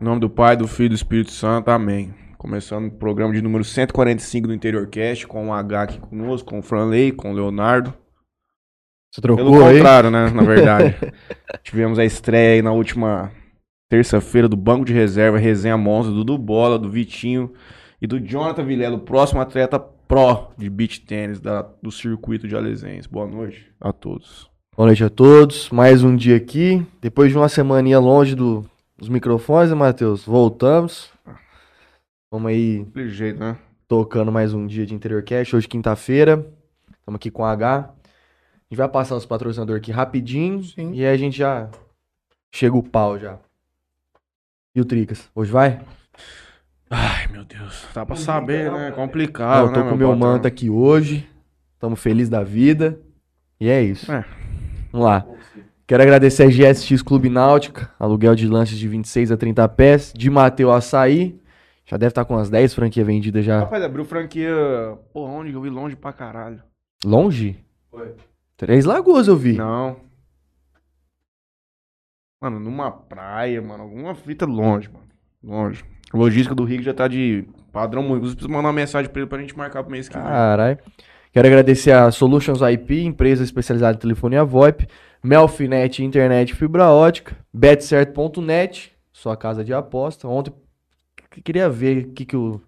Em nome do Pai, do Filho e do Espírito Santo, amém. Começando o programa de número 145 do Interior Cast, com o H aqui conosco, com o Franley, com o Leonardo. Você Pelo trocou aí? contrário, né, na verdade. Tivemos a estreia aí na última terça-feira do Banco de Reserva, Resenha Monza, do Dudu Bola, do Vitinho e do Jonathan Vilela, o próximo atleta pró de beach tênis do circuito de Alesense. Boa noite a todos. Boa noite a todos. Mais um dia aqui. Depois de uma semaninha longe do- dos microfones, né, Matheus? Voltamos. Vamos aí Daquele jeito, né? tocando mais um dia de Interior Cast. Hoje, quinta-feira. Estamos aqui com a H. A gente vai passar os patrocinadores aqui rapidinho. Sim. E aí a gente já chega o pau já. E o Tricas? Hoje vai? Ai, meu Deus. Dá pra saber, né? Complicado, Não, eu tô né, com meu patrão? manto aqui hoje. Estamos felizes da vida. E é isso. É. Vamos lá. Quero agradecer a GSX Clube Náutica, aluguel de lanches de 26 a 30 pés, de Mateu Açaí. Já deve estar com umas 10 franquias vendidas já. Rapaz, abriu franquia. Porra, onde eu vi longe pra caralho? Longe? Três Lagoas eu vi. Não. Mano, numa praia, mano. Alguma fita longe, mano. Longe. A logística do Rick já tá de padrão muito. Preciso mandar uma mensagem pra ele pra gente marcar pro mês que vem. Caralho. Quero agradecer a Solutions IP, empresa especializada em telefonia VoIP, Melfinet Internet Fibra Ótica, betcerto.net, sua casa de aposta. Ontem eu queria ver o que, que os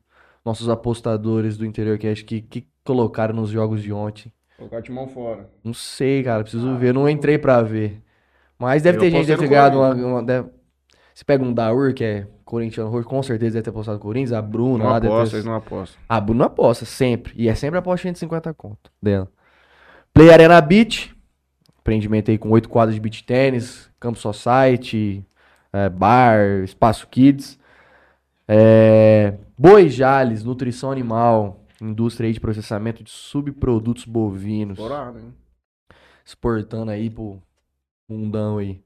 nossos apostadores do Interior Cash que, que colocaram nos jogos de ontem. Colocar timão fora. Não sei, cara, preciso ver, não entrei pra ver. Mas deve Eu ter gente deve ter ganhado uma, uma- deve- Você pega um Daur, que é corintiano roxo, com certeza deve ter apostado no Corinthians, a Bruna Não lá deve aposta, ter... eles não apostam. A Bruna aposta, sempre. E é sempre aposta de 150 conto dela. Play Arena Beach. Empreendimento aí com oito quadras de beach tênis, campo society, é, bar, espaço kids. É, Boi Jales, nutrição animal, indústria aí de processamento de subprodutos bovinos. Hein? Exportando aí pro mundão aí.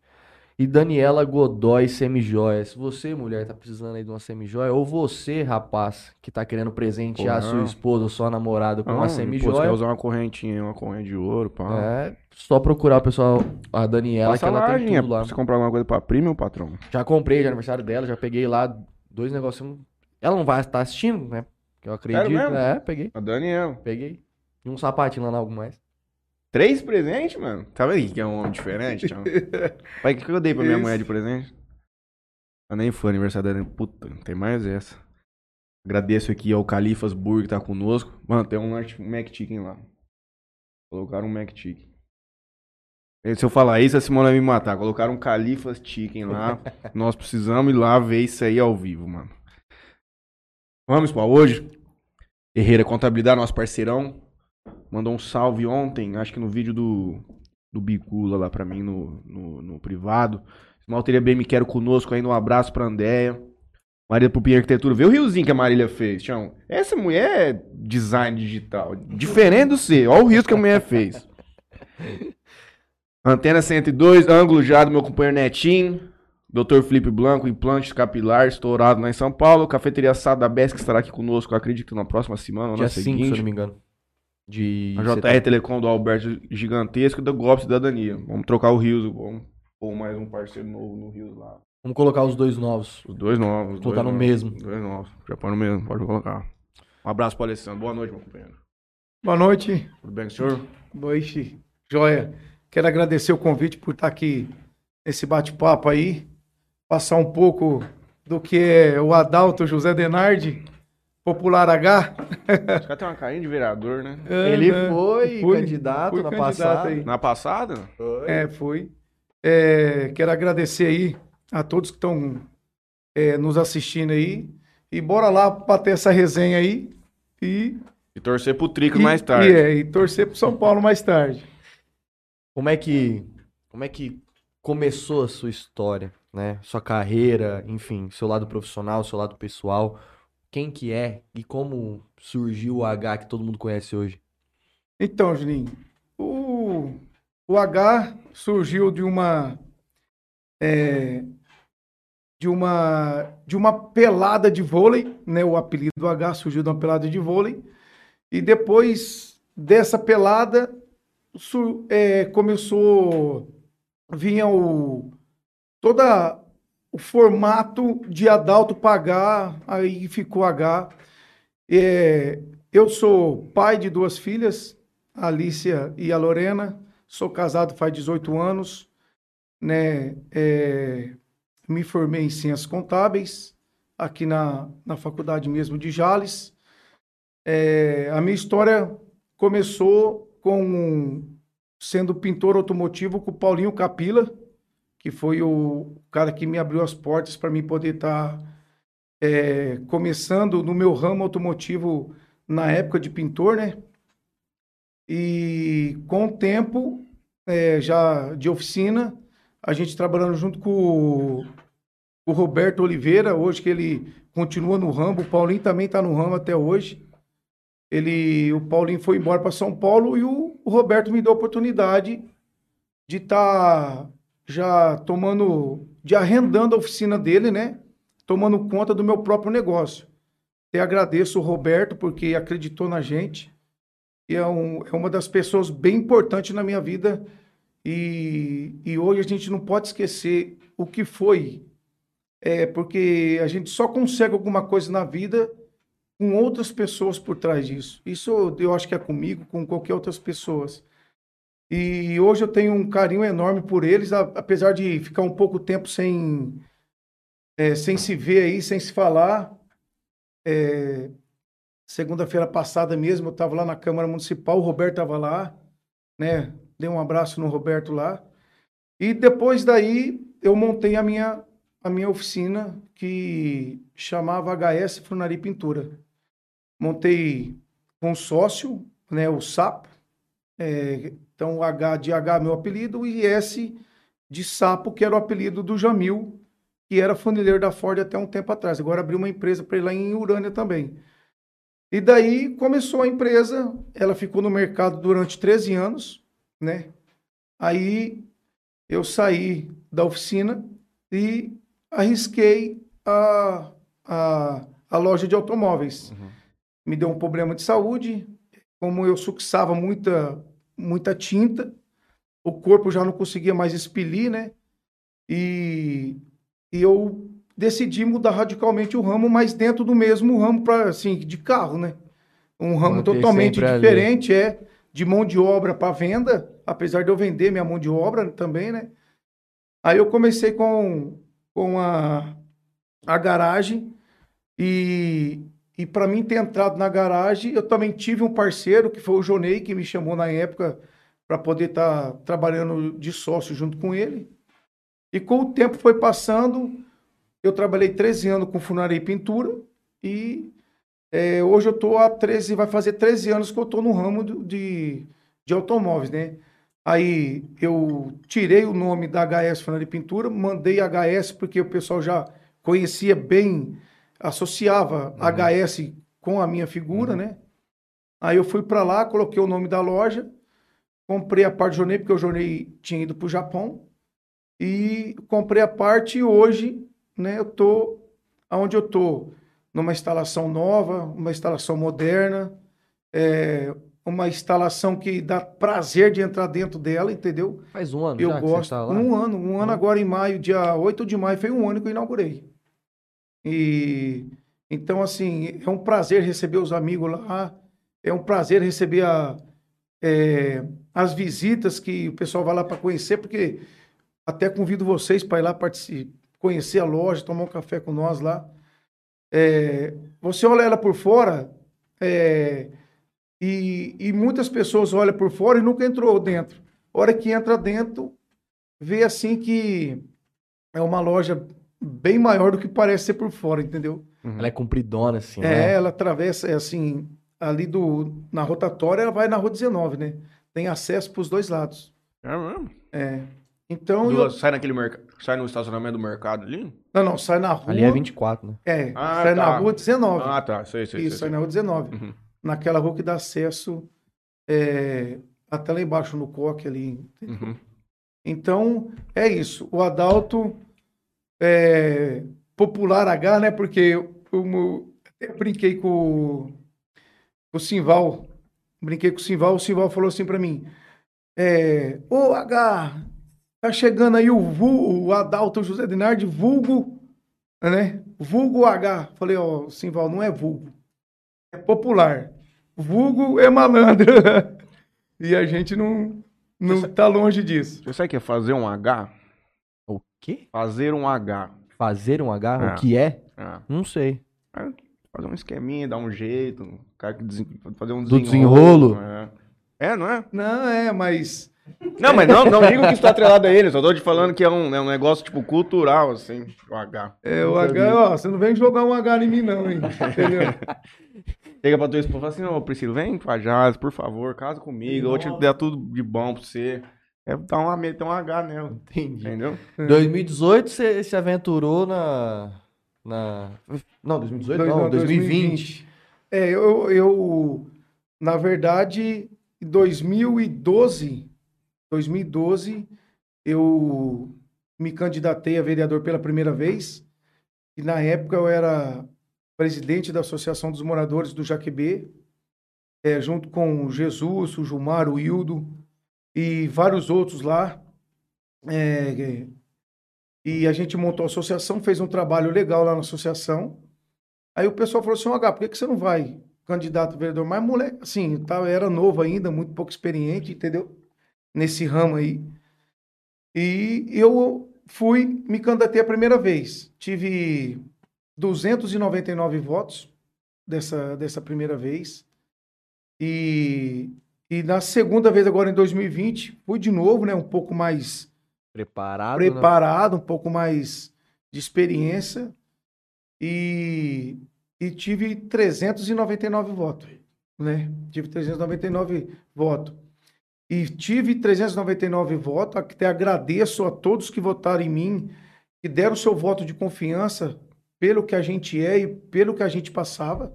E Daniela Godoy Semijoia. Se você, mulher, tá precisando aí de uma semijoia, ou você, rapaz, que tá querendo presentear Porra. sua esposa ou sua namorada com Não, uma pô, você quer semijoia, usar uma correntinha, uma corrente de ouro, pá. é só procurar o pessoal, a Daniela, Passa que ela lá, tem tudo lá. você comprar alguma coisa pra prima, meu patrão. Já comprei de aniversário dela, já peguei lá dois negocinhos. Ela não vai estar assistindo, né? Que eu acredito. mesmo? É, peguei, A Daniel. peguei. E um sapatinho lá, não, algo mais. Três presentes, mano? Tá vendo que é um homem diferente, tchau? Pai, o que que eu dei pra minha Isso. mulher de presente? Ah, nem foi aniversário dela. Puta, não tem mais essa. Agradeço aqui ao Califas Burger que tá conosco. Mano, tem um lanche um Mac Chicken lá. Colocaram um Mac Chicken. Se eu falar isso, a Simona vai me matar. Colocaram um Califas Chicken lá. Nós precisamos ir lá ver isso aí ao vivo, mano. Vamos pra hoje. Herreira Contabilidade, nosso parceirão. Mandou um salve ontem, acho que no vídeo do, do Bicula lá pra mim no, no, no privado. Malteria bem me quero conosco ainda. Um abraço pra Andéia. Maria Pupinha Arquitetura. Vê o riozinho que a Marília fez, Tião. Essa mulher é design digital. Diferente do seu. Olha o risco que a mulher fez. Antena 102, ângulo já do meu companheiro Netinho. Dr. Felipe Blanco, implantes capilar, estourado lá em São Paulo. Cafeteria Sá da Besc estará aqui conosco, acredito, na próxima semana, ou na 5, se eu seguinte. não me engano. De A setembro. JR Telecom do Alberto Gigantesco e da Golpe Cidadania. Vamos trocar o Rios, vamos pôr mais um parceiro novo no Rios lá. Vamos colocar os dois novos. Os dois novos. os Colocar dois no novos, mesmo. os Dois novos. Já põe no mesmo, pode colocar. Um abraço pro Alessandro. Boa noite, meu companheiro. Boa noite. Tudo bem com o senhor? Boa noite. Joia. Quero agradecer o convite por estar aqui nesse bate-papo aí. Passar um pouco do que é o Adalto José Denardi, Popular H. Esse cara tem uma carinha de vereador, né? Ele Aham. foi Fui- candidato fui na candidato passada. aí. Na passada? É, fui. É, quero agradecer aí a todos que estão é, nos assistindo aí. E bora lá bater essa resenha aí. E, E torcer pro Tricas e- mais tarde. E, é, e torcer pro São Paulo mais tarde. Como é que como é que começou a sua história, né? Sua carreira, enfim, seu lado profissional, seu lado pessoal. Quem que é e como surgiu o H que todo mundo conhece hoje? Então, Juninho, o, o H surgiu de uma é, de uma de uma pelada de vôlei, né? O apelido do H surgiu de uma pelada de vôlei e depois dessa pelada su- é, começou vinha o toda o formato de Adalto pagar, aí ficou H. É, eu sou pai de duas filhas, a Alicia e a Lorena. Sou casado faz 18 anos, né? É, me formei em ciências contábeis aqui na, na faculdade mesmo de Jales. É, a minha história começou com sendo pintor automotivo com o Paulinho Capila, que foi o cara que me abriu as portas para mim poder estar tá, é, começando no meu ramo automotivo na época de pintor, né? E com o tempo, é, já de oficina, a gente trabalhando junto com o, Roberto Oliveira, hoje que ele continua no ramo, o Paulinho também está no ramo até hoje. Ele, o Paulinho foi embora para São Paulo e o, o, Roberto me deu a oportunidade de estar tá já tomando, de arrendando a oficina dele, né? Tomando conta do meu próprio negócio. Até agradeço o Roberto porque acreditou na gente. E é, um, é uma das pessoas bem importantes na minha vida. E, e hoje a gente não pode esquecer o que foi. É porque a gente só consegue alguma coisa na vida com outras pessoas por trás disso. Isso eu acho que é comigo, com qualquer outras pessoas. E hoje eu tenho um carinho enorme por eles, apesar de ficar um pouco tempo sem, é, sem se ver aí, sem se falar. É, Segunda-feira passada mesmo, eu estava lá na Câmara Municipal, o Roberto estava lá, né? Dei um abraço no Roberto lá. E depois daí eu montei a minha, a minha oficina que chamava HS Funaria Pintura. Montei com sócio, né, o Sapo, é, então, H de H, meu apelido, e S de Sapo, que era o apelido do Jamil, que era funileiro da Ford até um tempo atrás. Agora abriu uma empresa para ele lá em Urânia também. E daí começou a empresa, ela ficou no mercado durante 13 anos, né? Aí eu saí da oficina e arrisquei a, a, a loja de automóveis. Uhum. Me deu um problema de saúde, como eu suxava muita muita tinta, o corpo já não conseguia mais expelir, né? E, e eu decidi mudar radicalmente o ramo, mas dentro do mesmo ramo para assim de carro, né? Um ramo Manter totalmente diferente, ali. é de mão de obra para venda, apesar de eu vender minha mão de obra também, né? Aí eu comecei com, com a, a garagem e e para mim ter entrado na garagem, eu também tive um parceiro, que foi o Jonei, que me chamou na época para poder estar tá trabalhando de sócio junto com ele. E com o tempo foi passando, eu trabalhei 13 anos com funaria e pintura e é, hoje eu estou há 13, vai fazer 13 anos que eu estou no ramo de, de automóveis, né? Aí eu tirei o nome da HS Funaria e Pintura, mandei HS porque o pessoal já conhecia bem associava uhum. HS com a minha figura, uhum. né? Aí eu fui para lá, coloquei o nome da loja, comprei a parte Jonei, porque o Jonei tinha ido para o Japão, e comprei a parte e hoje, né, eu tô onde eu tô, numa instalação nova, uma instalação moderna, é, uma instalação que dá prazer de entrar dentro dela, entendeu? Faz um ano eu já gosto. Tá um ano, um ano agora em maio, dia 8 de maio, foi um ano que eu inaugurei. E então, assim, é um prazer receber os amigos lá, é um prazer receber a, é, as visitas que o pessoal vai lá para conhecer, porque até convido vocês para ir lá conhecer a loja, tomar um café com nós lá. É, você olha ela por fora é, e, e, muitas pessoas olham por fora e nunca entrou dentro. A hora que entra dentro, vê assim que é uma loja bem maior do que parece ser por fora, entendeu? Uhum. Ela é compridona, assim. É, né? ela atravessa, é assim, ali do, na rotatória, ela vai na rua 19, né? Tem acesso para os dois lados. É mesmo? É. Então. eu... Sai naquele mercado. Sai no estacionamento do mercado ali? Não, não, sai na rua. Ali é 24, né? É. Ah, sai tá. na rua 19. Ah, tá. Sei, sei. Isso, sei, sai na rua 19. Uhum. Naquela rua que dá acesso é, até lá embaixo no coque ali. Uhum. Então, é isso. O Adalto é, popular H, né? Porque eu, eu, eu brinquei com, o Simval, brinquei com o Simval, o Simval falou assim para mim, é, ô H, Tá chegando aí o, o Adalto José Dinardi, vulgo, né? Vulgo H. Falei, ó, Simval, não é vulgo. É popular. Vulgo é malandro. e a gente não, não tá longe disso. Você sabe que é fazer um H? O quê? Fazer um H. Fazer um H? É. O que é? É. Não sei. É, Fazer um esqueminha, dar um jeito. Cara que desen- fazer um Do desenrolo. É. É, não é? Não, é, mas Não, mas não, não digo que isso tá atrelado a ele, só tô te falando que é um, é um negócio, tipo, cultural, assim, o H. é, o H, ó, você não vem jogar um H em mim, não, hein? Entendeu? Chega pra tua esposa e fala assim, ô Priscila, vem pra Jazz, por favor, casa comigo, eu vou te dar tudo de bom pra você. É dar uma, meter um H nela, Entendi. entendeu? Em 2018 você se aventurou na. na... Não, 2018 Dois- não, não, 2020. É, eu, eu, na verdade, em 2012, 2012, eu me candidatei a vereador pela primeira vez. E na época eu era presidente da Associação dos Moradores do Jaquebê, é, junto com o Jesus, o Gilmar, o Hildo e vários outros lá. É, e a gente montou a associação, fez um trabalho legal lá na associação. Aí o pessoal falou assim, "Ô, H, por que, que você não vai candidato a vereador? Mas moleque, assim, tava- era novo ainda, muito pouco experiente, entendeu? Nesse ramo aí. E eu fui, me candidatei a primeira vez. Tive 299 votos dessa, dessa primeira vez. E, e na segunda vez, agora em 2020, fui de novo, né? Um pouco mais Preparado? né? preparado, um pouco mais de experiência e, e tive 399 votos, né? Tive 399 votos. E tive 399 votos, até agradeço a todos que votaram em mim, que deram seu voto de confiança pelo que a gente é e pelo que a gente passava,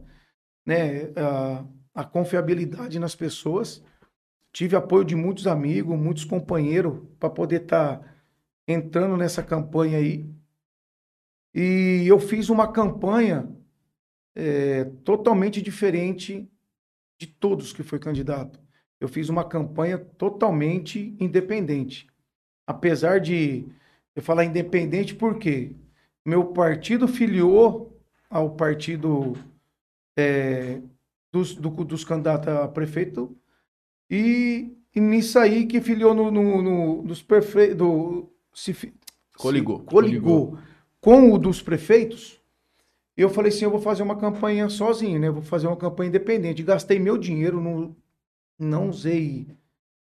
né? A, a confiabilidade nas pessoas. Tive apoio de muitos amigos, muitos companheiros para poder estar entrando nessa campanha aí. E eu fiz uma campanha é, totalmente diferente de todos que foi candidato. Eu fiz uma campanha totalmente independente. Apesar de eu falar independente, por quê? Meu partido filiou ao partido é, dos, do- dos candidatos a prefeito e, e nisso aí que filiou no, no, no- dos prefeitos. Do, se, Coligou. se coligou com o dos prefeitos. Eu falei assim: eu vou fazer uma campanha sozinho, né? Vou fazer uma campanha independente. Gastei meu dinheiro, não, não usei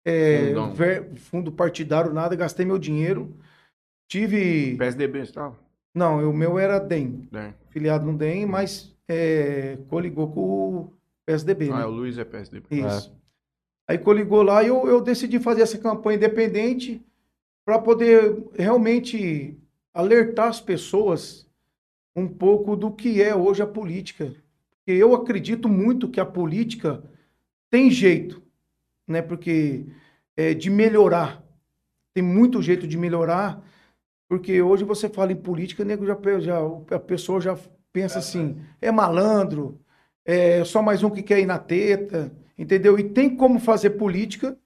é, ver- fundo partidário, nada, gastei meu dinheiro. Tive. PSDB, você tava? Não, o meu era DEM, É. filiado no DEM, mas é, coligou com o PSDB, Ah, né? o Luiz é PSDB. Isso. Aí coligou lá e eu, eu decidi fazer essa campanha independente para poder realmente alertar as pessoas um pouco do que é hoje a política. Porque eu acredito muito que a política tem jeito, né? Porque é de melhorar. Tem muito jeito de melhorar, porque hoje você fala em política, nego já, já a pessoa já pensa assim, é malandro, é só mais um que quer ir na teta, entendeu? E tem como fazer política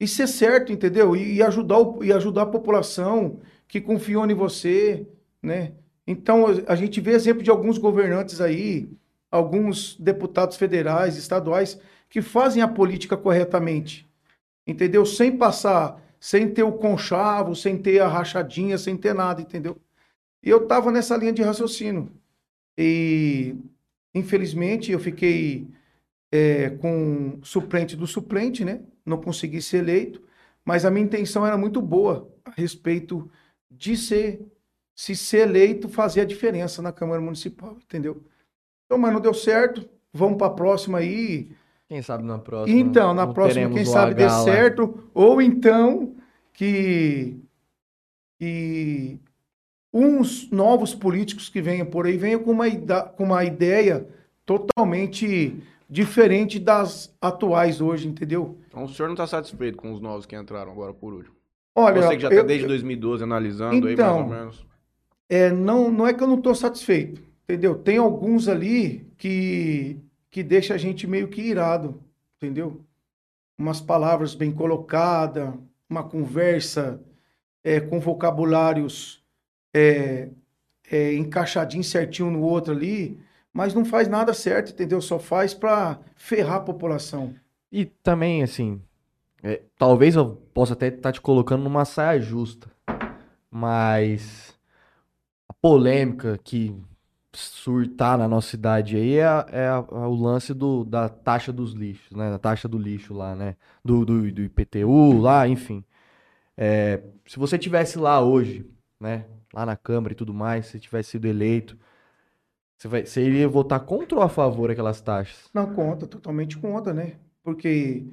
e ser certo, entendeu? E, e ajudar, o- e ajudar a população que confiou em você, né? Então, a gente vê exemplo de alguns governantes aí, alguns deputados federais, estaduais, que fazem a política corretamente, entendeu? Sem passar, sem ter o conchavo, sem ter a rachadinha, sem ter nada, entendeu? E eu tava nessa linha de raciocínio. E, infelizmente, eu fiquei é, com suplente do suplente, né? Não consegui ser eleito, mas a minha intenção era muito boa a respeito de ser, se ser eleito, fazer a diferença na Câmara Municipal, entendeu? Então, mas não deu certo, vamos para a próxima aí. Quem sabe na próxima. Então, na próxima, quem sabe dê certo, ou então que, que uns novos políticos que venham por aí venham com uma, com uma ideia totalmente diferente das atuais hoje, entendeu? Então o senhor não tá satisfeito com os novos que entraram agora por último? Olha, Você que já tá eu- desde 2012 analisando aí, mais Então, ou menos. é, não, não é que eu não estou satisfeito, entendeu? Tem alguns ali que, que deixa a gente meio que irado, entendeu? Umas palavras bem colocadas, uma conversa é, com vocabulários é, é, encaixadinho certinho no outro ali, mas não faz nada certo, entendeu? Só faz para ferrar a população. E também, assim, é, talvez eu possa até estar te colocando numa saia justa, mas a polêmica que surtar na nossa cidade aí é, é o lance do, da taxa dos lixos, né? Da taxa do lixo lá, né? Do, do, do IPTU lá, enfim. É, se você tivesse lá hoje, né? Lá na Câmara e tudo mais, se tivesse sido eleito, você, vai, você iria votar contra ou a favor aquelas taxas? Não conta, totalmente contra, né? Porque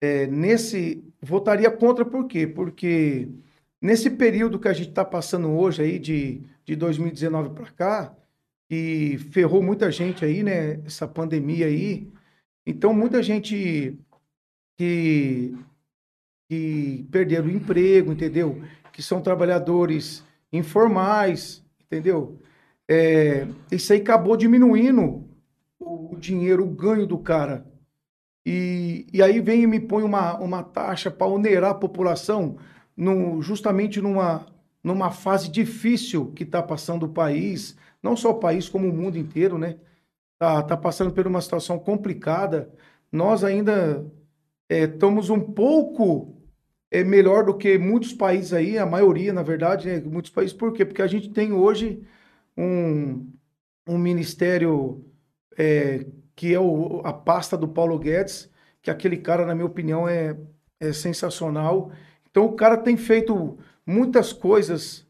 é, nesse. Votaria contra por quê? Porque nesse período que a gente está passando hoje aí, de, de 2019 para cá, que ferrou muita gente aí, né? Essa pandemia aí. Então, muita gente que, que perderam o emprego, entendeu? Que são trabalhadores informais, entendeu? É, isso aí acabou diminuindo o dinheiro, o ganho do cara. E, e aí vem e me põe uma, uma taxa para onerar a população no, justamente numa, numa fase difícil que está passando o país, não só o país, como o mundo inteiro, né? Tá, tá passando por uma situação complicada. Nós ainda é, estamos um pouco é, melhor do que muitos países aí, a maioria, na verdade, né? Muitos países, por quê? Porque a gente tem hoje um, um ministério é, que é o- a pasta do Paulo Guedes, que aquele cara, na minha opinião, é, é sensacional. Então, o cara tem feito muitas coisas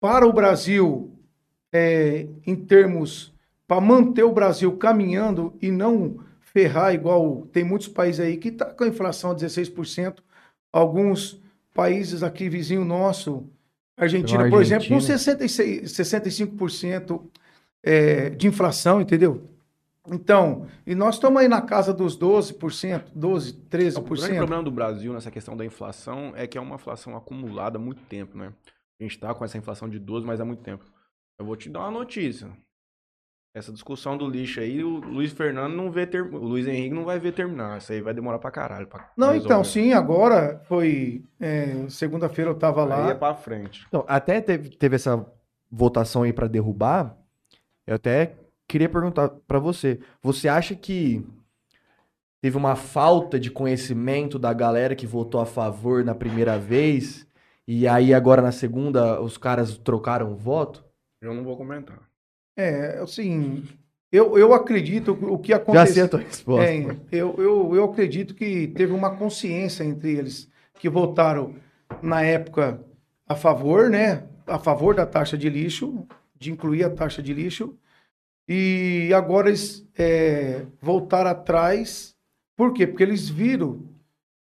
para o Brasil, é, em termos para manter o Brasil caminhando e não ferrar igual tem muitos países aí que está com a inflação a 16%. Alguns países aqui vizinho nosso, Argentina, Tem a por exemplo, com Argentina. 66, 65% é, de inflação, entendeu? Então, e nós estamos aí na casa dos 12%, 12, O grande 13%. problema do Brasil nessa questão da inflação é que é uma inflação acumulada há muito tempo, né? A gente tá com essa inflação de 12, mas há muito tempo. Eu vou te dar uma notícia. Essa discussão do lixo aí, o Luiz Fernando não vê ter... o Luiz Henrique não vai ver terminar. Isso aí vai demorar pra caralho. Pra Não, resolver. então, sim, agora foi. é, Segunda-feira eu estava Aí lá. é pra frente. Então, até teve, teve essa votação aí pra derrubar. Eu até queria perguntar pra você. Você acha que teve uma falta de conhecimento da galera que votou a favor na primeira vez e aí agora na segunda os caras trocaram o voto? Eu não vou comentar. É, assim, eu, eu acredito o que Já aconteceu. sei a tua resposta. É, eu, eu, eu acredito que teve uma consciência entre eles que votaram na época a favor, né? A favor da taxa de lixo, de incluir a taxa de lixo, e agora eles é, voltaram atrás. Por quê? Porque eles viram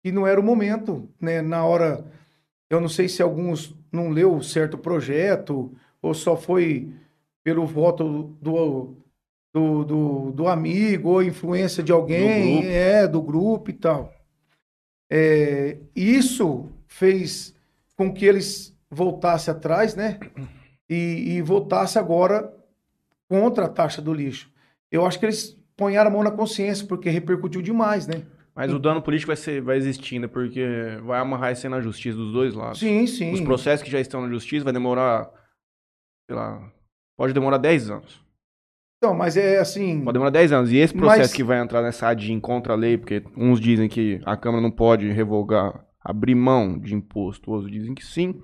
que não era o momento, né? Na hora, eu não sei se alguns não leu certo projeto ou só foi pelo voto do, do, do, do amigo ou influência de alguém, grupo. é, do grupo e tal. É, isso fez com que eles voltassem atrás, né? E, e voltassem agora contra a taxa do lixo. Eu acho que eles ponharam a mão na consciência, porque repercutiu demais, né? Mas o dano político vai, ser, vai existir ainda, porque vai amarrar isso aí na justiça dos dois lados. Sim, sim. Os processos que já estão na justiça vai demorar, sei lá, pode demorar 10 anos. Então, mas é assim. Pode demorar 10 anos. E esse processo Mas- que vai entrar nessa ADIM contra a lei, porque uns dizem que a Câmara não pode revogar, abrir mão de imposto, outros dizem que sim.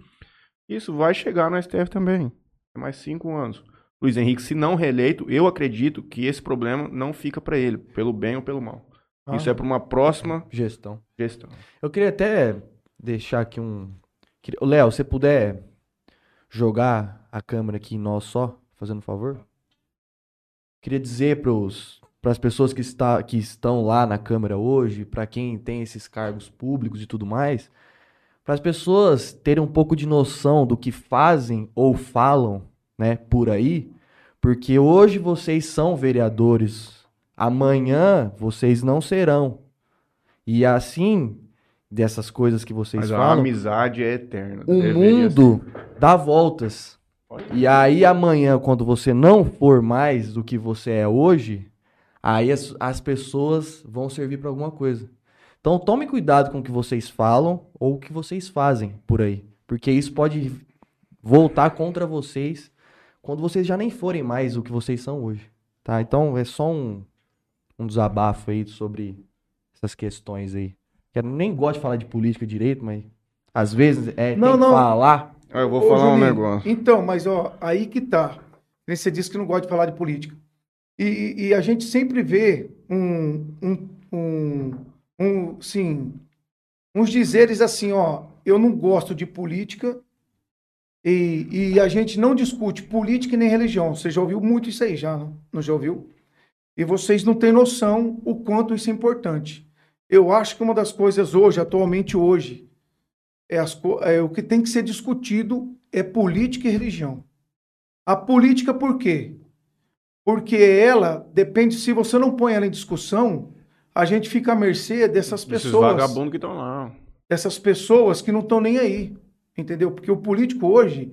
Isso vai chegar no STF também. É mais 5 anos. Luiz Henrique, se não reeleito, eu acredito que esse problema não fica para ele, pelo bem ou pelo mal. Ah. Isso é para uma próxima Gestão. gestão. Eu queria até deixar aqui um. Léo, você puder jogar a câmera aqui em nós só, fazendo um favor? Queria dizer para as pessoas que, está, que estão lá na câmera hoje, para quem tem esses cargos públicos e tudo mais, para as pessoas terem um pouco de noção do que fazem ou falam, né, por aí, porque hoje vocês são vereadores, amanhã vocês não serão. E assim, dessas coisas que vocês Mas a falam, amizade é eterna. o mundo dá voltas. E aí amanhã, quando você não for mais do que você é hoje, aí as, as pessoas vão servir para alguma coisa. Então tome cuidado com o que vocês falam ou o que vocês fazem por aí. Porque isso pode voltar contra vocês quando vocês já nem forem mais o que vocês são hoje, tá? Então é só um, um desabafo aí sobre essas questões aí. Eu nem gosto de falar de política direito, mas às vezes é Não, tem que não. falar. Ah, eu vou Ô, falar um Juninho, negócio. Então, mas ó, aí que tá. Você disse que não gosta de falar de política. E, e- a gente sempre vê um, um, um, um, sim, uns dizeres assim, ó, eu não gosto de política e, e a gente não discute política nem religião. Você já ouviu muito isso aí, já, não? Não já ouviu? E vocês não têm noção o quanto isso é importante. Eu acho que uma das coisas hoje, atualmente hoje, é, as é o que tem que ser discutido é política e religião. A política por quê? Porque ela depende, se você não põe ela em discussão, a gente fica à mercê dessas Esses pessoas vagabundos que estão lá. dessas pessoas que não estão nem aí, entendeu? Porque o político hoje,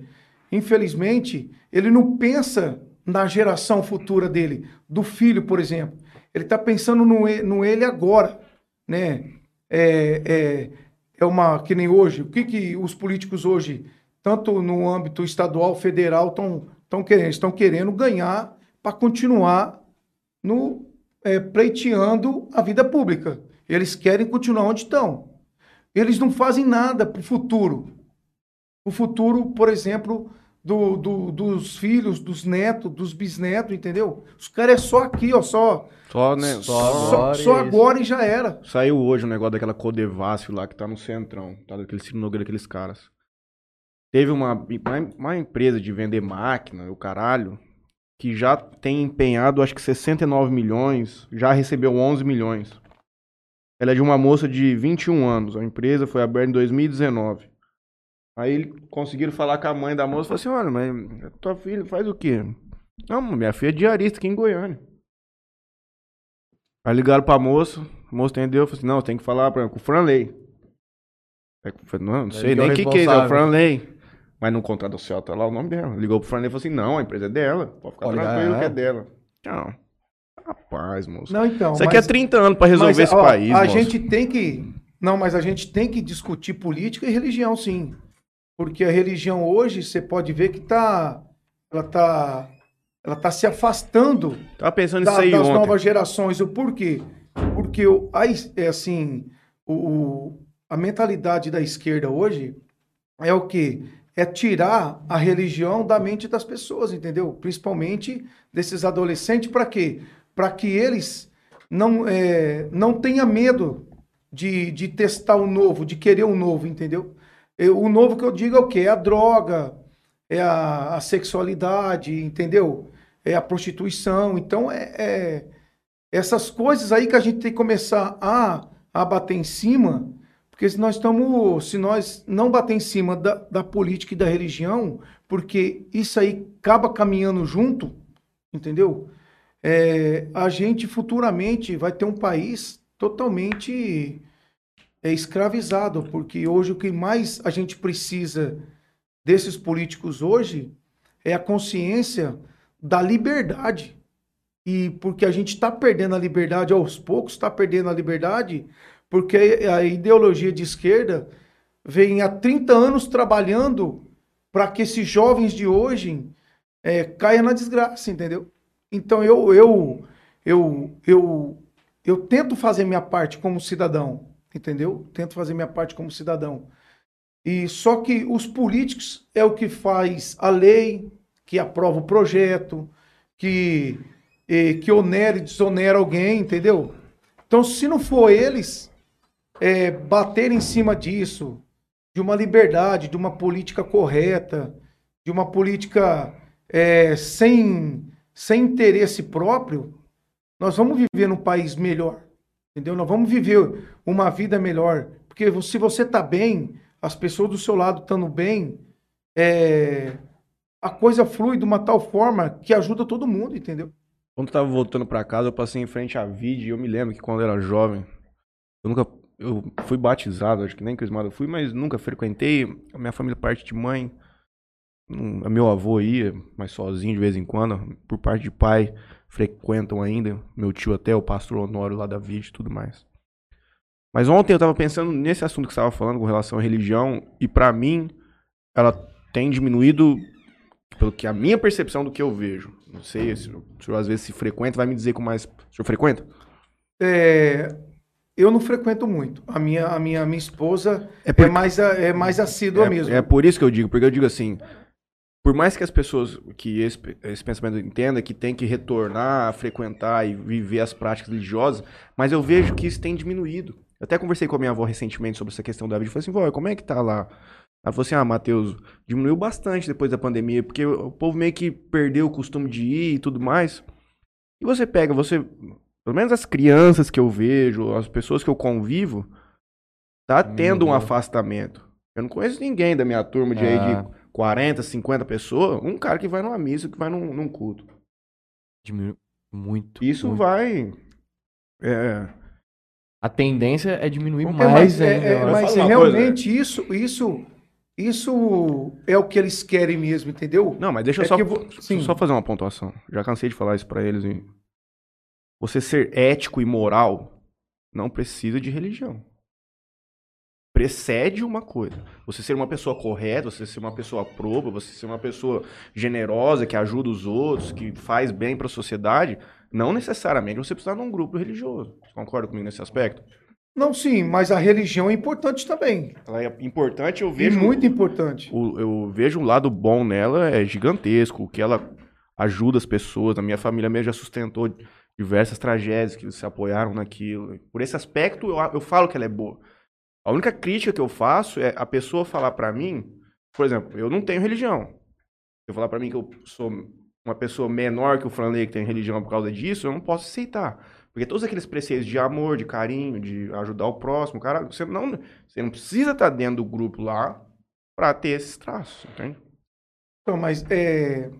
infelizmente, ele não pensa na geração futura dele, do filho, por exemplo. Ele está pensando no, no ele agora, né? É, é, é uma que nem hoje. O que, que os políticos hoje, tanto no âmbito estadual, federal, estão querendo? Estão querendo ganhar para continuar no é, pleiteando a vida pública. Eles querem continuar onde estão. Eles não fazem nada para o futuro. O futuro, por exemplo, do, do- dos filhos, dos netos, dos bisnetos, entendeu? Os caras é só aqui, ó, só, Só, né? Só Só, agora só é agora e já era. Saiu hoje um negócio daquela Codevasf lá que tá no centrão, tá? Daquele Ciro Nogueira, daqueles caras. Teve uma, uma, uma empresa de vender máquina, o caralho, que já tem empenhado acho que 69 milhões, já recebeu 11 milhões. Ela é de uma moça de 21 anos, a empresa foi aberta em 2019. Aí eles conseguiram falar com a mãe da moça e falou assim: olha, mas tua filha faz o quê? Não, minha filha é diarista aqui em Goiânia. Aí ligaram pra moça, a moça entendeu, falou assim, não, tem que falar pra, com o Franley. Não, não sei é o nem o que, que é isso, é o responsável. Franley. Mas no contrato social tá lá o nome dela. Ligou pro Franley e falou assim, não, a empresa é dela, pode ficar Olha, tranquilo é. que é dela. Não, rapaz, moço. Não, então. Isso aqui é 30 anos pra resolver mas, esse ó, país, A moço. gente tem que. Não, mas a gente tem que discutir política e religião, sim. Porque a religião hoje, você pode ver que tá. Ela tá. Ela tá se afastando Tava pensando da- aí das ontem. novas gerações. O porquê? Porque o, a, é assim, o, o- a mentalidade da esquerda hoje é o quê? É tirar a religião da mente das pessoas, entendeu? Principalmente desses adolescentes, para quê? Para que eles não, é, não tenham medo de, de testar o novo, de querer o novo, entendeu? Eu- o novo que eu digo é o quê? É a droga, é a, a sexualidade, entendeu? É a prostituição. Então, é, é essas coisas aí que a gente tem que começar a, a bater em cima, porque se nós estamos, se nós não bater em cima da, da política e da religião, porque isso aí acaba caminhando junto, entendeu? É, a gente futuramente vai ter um país totalmente é, escravizado, porque hoje o que mais a gente precisa desses políticos hoje é a consciência da liberdade. E porque a gente está perdendo a liberdade aos poucos, está perdendo a liberdade, porque a ideologia de esquerda vem há 30 anos trabalhando para que esses jovens de hoje é, caiam na desgraça, entendeu? Então eu, eu, eu, eu, eu tento fazer minha parte como cidadão, entendeu? Tento fazer minha parte como cidadão. E só que os políticos é o que faz a lei, que aprova o projeto, que que onera e desonera alguém, entendeu? Então, se não for eles eh, bater em cima disso, de uma liberdade, de uma política correta, de uma política eh, sem, sem interesse próprio, nós vamos viver num país melhor, entendeu? Nós vamos viver uma vida melhor, porque se você está bem, as pessoas do seu lado estando bem, eh, a coisa flui de uma tal forma que ajuda todo mundo, entendeu? Quando eu tava voltando pra casa, eu passei em frente à Vide e eu me lembro que quando eu era jovem, eu nunca. Eu fui batizado, acho que nem crismado eu fui, mas nunca frequentei. A minha família, parte de mãe, não- meu avô ia, mas sozinho de vez em quando. Por parte de pai, frequentam ainda. Meu tio até, o pastor Honório lá da Vide e tudo mais. Mas ontem eu tava pensando nesse assunto que você estava falando com relação à religião, e pra mim, ela tem diminuído pelo que a minha percepção do que eu vejo. Não sei se o senhor às vezes se frequenta, vai me dizer com mais. O senhor frequenta? É, eu não frequento muito. A minha, a minha, a minha esposa É é, mais, é mais assídua é, mesmo. é por isso que eu digo, porque eu digo assim. Por mais que as pessoas, que esse, esse pensamento entenda que tem que retornar a frequentar e viver as práticas religiosas, mas eu vejo que isso tem diminuído. Eu até conversei com a minha avó recentemente sobre essa questão da vida. Eu falei assim, vó, como é que tá lá? Ela falou assim, ah, Matheus, diminuiu bastante depois da pandemia, porque o povo meio que perdeu o costume de ir e tudo mais. E você pega, você, pelo menos as crianças que eu vejo, as pessoas que eu convivo, tá tendo um Mudou. afastamento. Eu não conheço ninguém da minha turma de, aí de 40, 50 pessoas, um cara que vai numa missa, que vai num, num culto. Diminuiu muito. Isso muito. vai. É, A tendência é diminuir É, mais mas é- ainda. é- mas falo uma coisa, realmente isso, isso, isso é o que eles querem mesmo, entendeu? Não, mas deixa eu É só, eu sim. só fazer uma pontuação. Já cansei de falar isso pra eles. e- Você ser ético e moral não precisa de religião. Precede uma coisa. Você ser uma pessoa correta, você ser uma pessoa proba, você ser uma pessoa generosa, que ajuda os outros, que faz bem pra sociedade, não necessariamente você precisa de um grupo religioso. Você concorda comigo nesse aspecto? Não, sim, mas a religião é importante também. Ela é importante, eu E vejo. muito importante. o- eu vejo um lado bom nela, é gigantesco, o que ela ajuda as pessoas. A minha família mesmo já sustentou diversas tragédias que se apoiaram naquilo. Por esse aspecto, eu, eu falo que ela é boa. A única crítica que eu faço é a pessoa falar pra mim, por exemplo, eu não tenho religião. Eu falar pra mim que eu sou uma pessoa menor que o Franley que tem religião por causa disso, eu não posso aceitar. Porque todos aqueles preceitos de amor, de carinho, de ajudar o próximo, cara, você não, você não precisa estar dentro do grupo lá pra ter esses traços, entende? Então, mas é,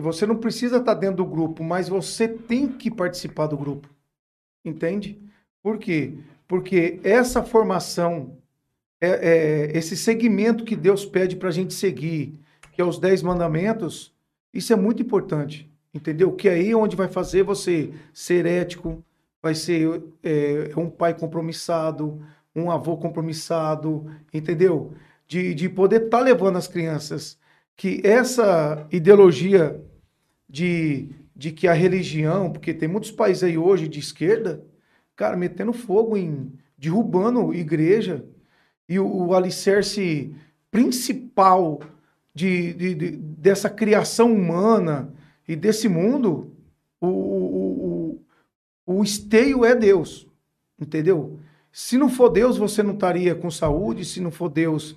você não precisa estar dentro do grupo, mas você tem que participar do grupo. Entende? Por quê? Essa formação, é, é, esse segmento que Deus pede para a gente seguir, que é os Dez Mandamentos, isso é muito importante. Entendeu? Que é aí onde vai fazer você ser ético, vai ser é, um pai compromissado, um avô compromissado, entendeu? De, de poder estar levando as crianças que essa ideologia de, de que a religião, porque tem muitos países aí hoje de esquerda, cara, metendo fogo em, derrubando igreja, e o, o alicerce principal de, de- de- dessa criação humana e desse mundo, o, o, o, o esteio é Deus, entendeu? Se não for Deus, você não estaria com saúde, se não for Deus,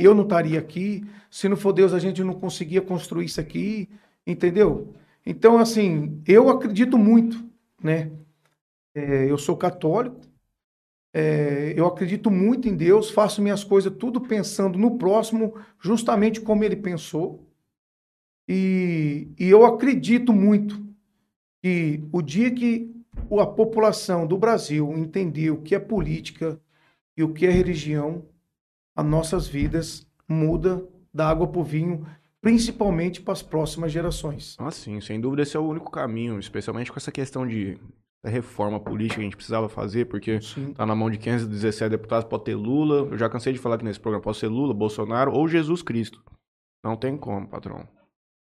eu não estaria aqui, se não for Deus, a gente não conseguia construir isso aqui, entendeu? Então, assim, eu acredito muito, né? É, eu sou católico, é, eu acredito muito em Deus, faço minhas coisas tudo pensando no próximo, justamente como ele pensou. E, e eu acredito muito que o dia que a população do Brasil entender o que é política e o que é religião, as nossas vidas muda da água para o vinho, principalmente para as próximas gerações. Ah, sim, sem dúvida esse é o único caminho, especialmente com essa questão de da reforma política que a gente precisava fazer, porque Sim. tá na mão de 517 deputados, pode ter Lula, eu já cansei de falar aqui nesse programa, pode ser Lula, Bolsonaro ou Jesus Cristo. Não tem como, patrão.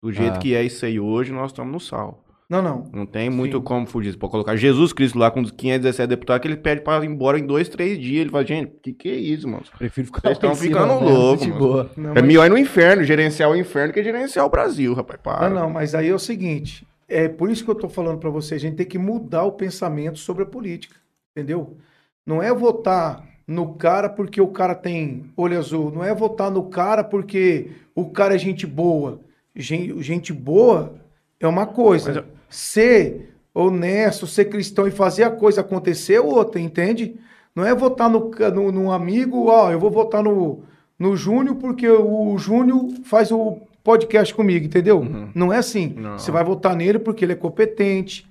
Do jeito Ah. que é isso aí hoje, nós estamos no sal. Não, não. Não tem muito Sim. como fugir. Você pode colocar Jesus Cristo lá com 517 deputados, que ele pede pra ir embora em dois, três dias. Ele fala, gente, que que é isso, mano? Prefiro ficar Vocês estão ficando mesmo, loucos, de mano. boa. Não, É mas- melhor ir no inferno, gerenciar o inferno que gerenciar o Brasil, rapaz. Para. Não, não, mas aí é o seguinte, é por isso que eu tô falando para você, a gente tem que mudar o pensamento sobre a política, entendeu? Não é votar no cara porque o cara tem olho azul, não é votar no cara porque o cara é gente boa. Gente, gente boa é uma coisa. Eu- Ser honesto, ser cristão e fazer a coisa acontecer é outra, entende? Não é votar no, no, no amigo, ó, eu vou votar no, no Júnior porque o Júnior faz o podcast comigo, entendeu? Não é assim. Não. Você vai votar nele porque ele é competente,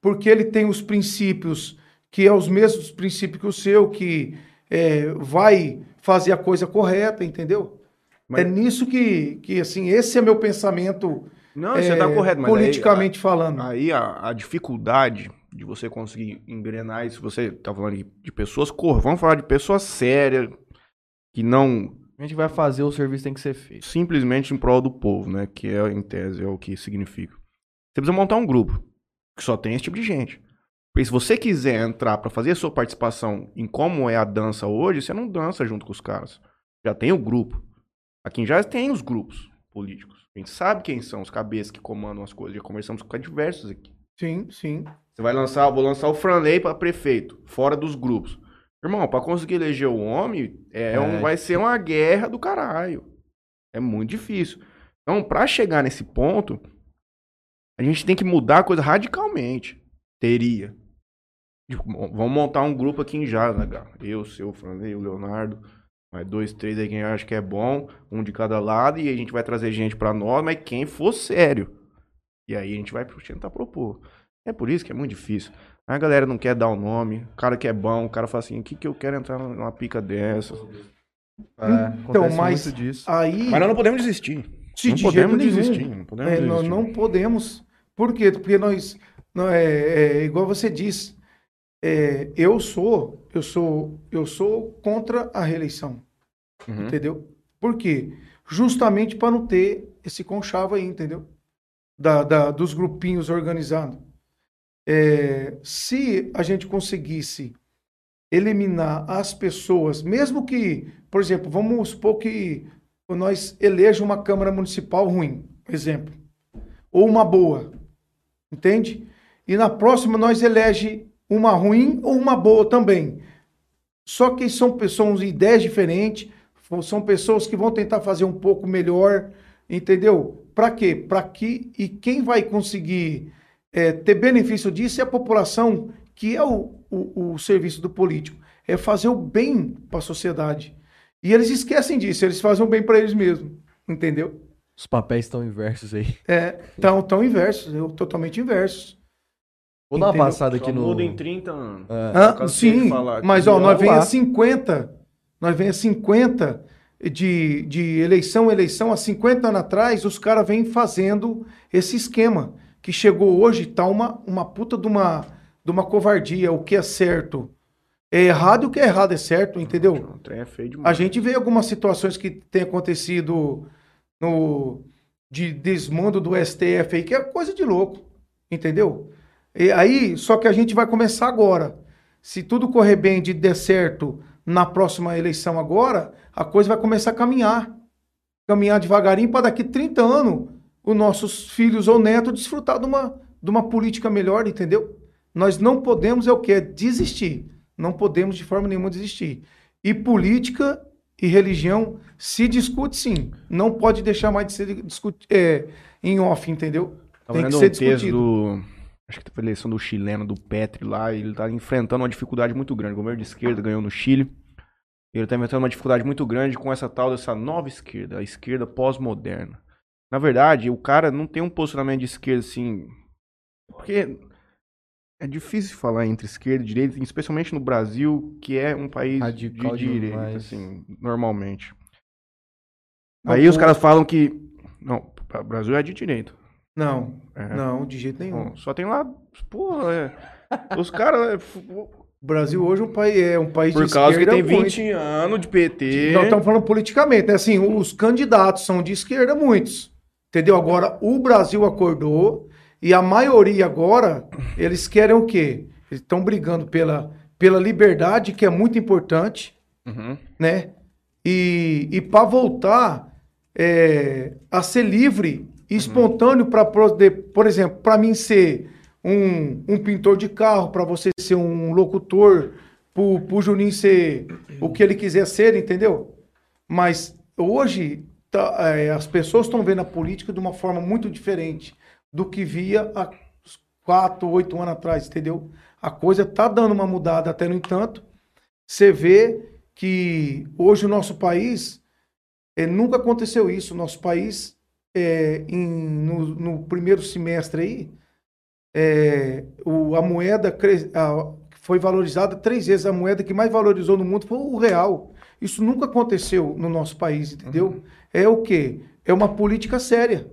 porque ele tem os princípios que é os mesmos princípios que o seu, que é, vai fazer a coisa correta, entendeu? Mas- É nisso que, que, assim, esse é meu pensamento Não, você tá é, correto, mas aí- politicamente falando. Aí a, a dificuldade de você conseguir engrenar isso, você tá falando de, de pessoas cor, vamos falar de pessoas sérias, que não A gente vai fazer, o serviço tem que ser feito. simplesmente em prol do povo, né? Que é, em tese, é o que significa. Você precisa montar um grupo que só tem esse tipo de gente. Porque se você quiser entrar pra fazer a sua participação em como é a dança hoje, você não dança junto com os caras. Já tem o grupo. Aqui já tem os grupos políticos. A gente sabe quem são os cabeças que comandam as coisas. Já conversamos com diversos aqui. Sim, sim. Você vai lançar, vou lançar o Franley pra prefeito, fora dos grupos. Irmão, pra conseguir eleger o homem, é, É, um- vai ser uma guerra do caralho. É muito difícil. Então, pra chegar nesse ponto, a gente tem que mudar a coisa radicalmente. Teria. Tipo, mo- vamos montar um grupo aqui em Jales, né, cara? Eu, seu, o Franley, o Leonardo. Mais dois, três aí quem acha que é bom, um de cada lado, e a gente vai trazer gente pra nós, mas quem for sério. E aí a gente vai tentar propor. É por isso que é muito difícil. A galera não quer dar o nome, o cara que é bom, o cara fala assim, o que, que eu quero entrar numa pica dessa? É, Então, mas muito disso. aí. Mas nós não podemos desistir. Se não de podemos desistir. Não podemos É, nós desistir. não podemos. Por quê? Porque nós, não, é, é igual você disse, é, eu sou, eu sou, eu sou contra a reeleição, Uhum. entendeu? Por quê? Justamente para não ter esse conchavo aí, entendeu? Da, da- dos grupinhos organizados. É, se a gente conseguisse eliminar as pessoas, mesmo que, por exemplo, vamos supor que nós eleja uma Câmara Municipal ruim, exemplo, ou uma boa, entende? E na próxima nós elege uma ruim ou uma boa também. Só que são pessoas de ideias diferentes, são pessoas que vão tentar fazer um pouco melhor, entendeu? Para quê? Para que e quem vai conseguir é, ter benefício disso é a população, que é o, o, o serviço do político, é fazer o bem para a sociedade. E eles esquecem disso, eles fazem o bem para eles mesmos, entendeu? Os papéis estão inversos aí. É, tão, tão inversos, eu- totalmente inversos. Vou dar uma passada Só aqui no. muda em 30 anos. É. Ah, sim, mas ó, nós vem a 50, nós vem a 50 de, de eleição, eleição, há 50 anos atrás, os caras vêm fazendo esse esquema, que chegou hoje, tá uma, uma puta de uma, de uma covardia, o que é certo é errado e o que é errado é certo, entendeu? O trem é feio A demais. gente vê algumas situações que tem acontecido no de desmando do STF aí, que é coisa de louco, entendeu? E aí, só que a gente vai começar agora. Se tudo correr bem de der certo na próxima eleição agora, a coisa vai começar a caminhar. Caminhar devagarinho para daqui 30 anos os nossos filhos ou netos desfrutar de uma, de uma política melhor, entendeu? Nós não podemos, é o que? É desistir. Não podemos de forma nenhuma desistir. E política e religião se discute sim. Não pode deixar mais de ser discute, é, em off, entendeu? Tava Tem que ser um discutido. do. Acho que foi a eleição do chileno, do Petri lá, ele tá enfrentando uma dificuldade muito grande. O governo de esquerda ganhou no Chile. Ele tá enfrentando uma dificuldade muito grande com essa tal dessa nova esquerda, a esquerda pós-moderna. Na verdade, o cara não tem um posicionamento de esquerda assim. Porque é difícil falar entre esquerda e direita, especialmente no Brasil, que é um país Radical de direita, demais. assim, normalmente. Não, Aí os caras falam que. Não, o Brasil é de direita. Não, É. não, de jeito nenhum. Bom, só tem lá. Porra, é. Os caras. é, O Brasil hoje é um país, é um país Por de causa que tem muito. 20 anos de PT. Nós estamos falando politicamente, né? Assim, os candidatos são de esquerda, muitos. Entendeu? Agora, o Brasil acordou e a maioria agora, eles querem o quê? Eles estão brigando pela, pela liberdade, que é muito importante, Uhum. né? E, e para voltar é, a ser livre e espontâneo para poder, por exemplo, para mim ser um, um pintor de carro, para você ser um locutor, para o Juninho ser o que ele quiser ser, entendeu? Mas hoje tá, é, as pessoas estão vendo a política de uma forma muito diferente do que via há quatro, oito anos atrás, entendeu? A coisa tá dando uma mudada, até no entanto, você vê que hoje o nosso país é, nunca aconteceu isso. O nosso país, é, em- no, no primeiro semestre aí, é, o- a moeda cre- a- foi valorizada três vezes. A moeda que mais valorizou no mundo foi o real. Isso nunca aconteceu no nosso país, entendeu? É o quê? É uma política séria.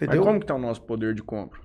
Mas Entendeu? como que tá o nosso poder de compra?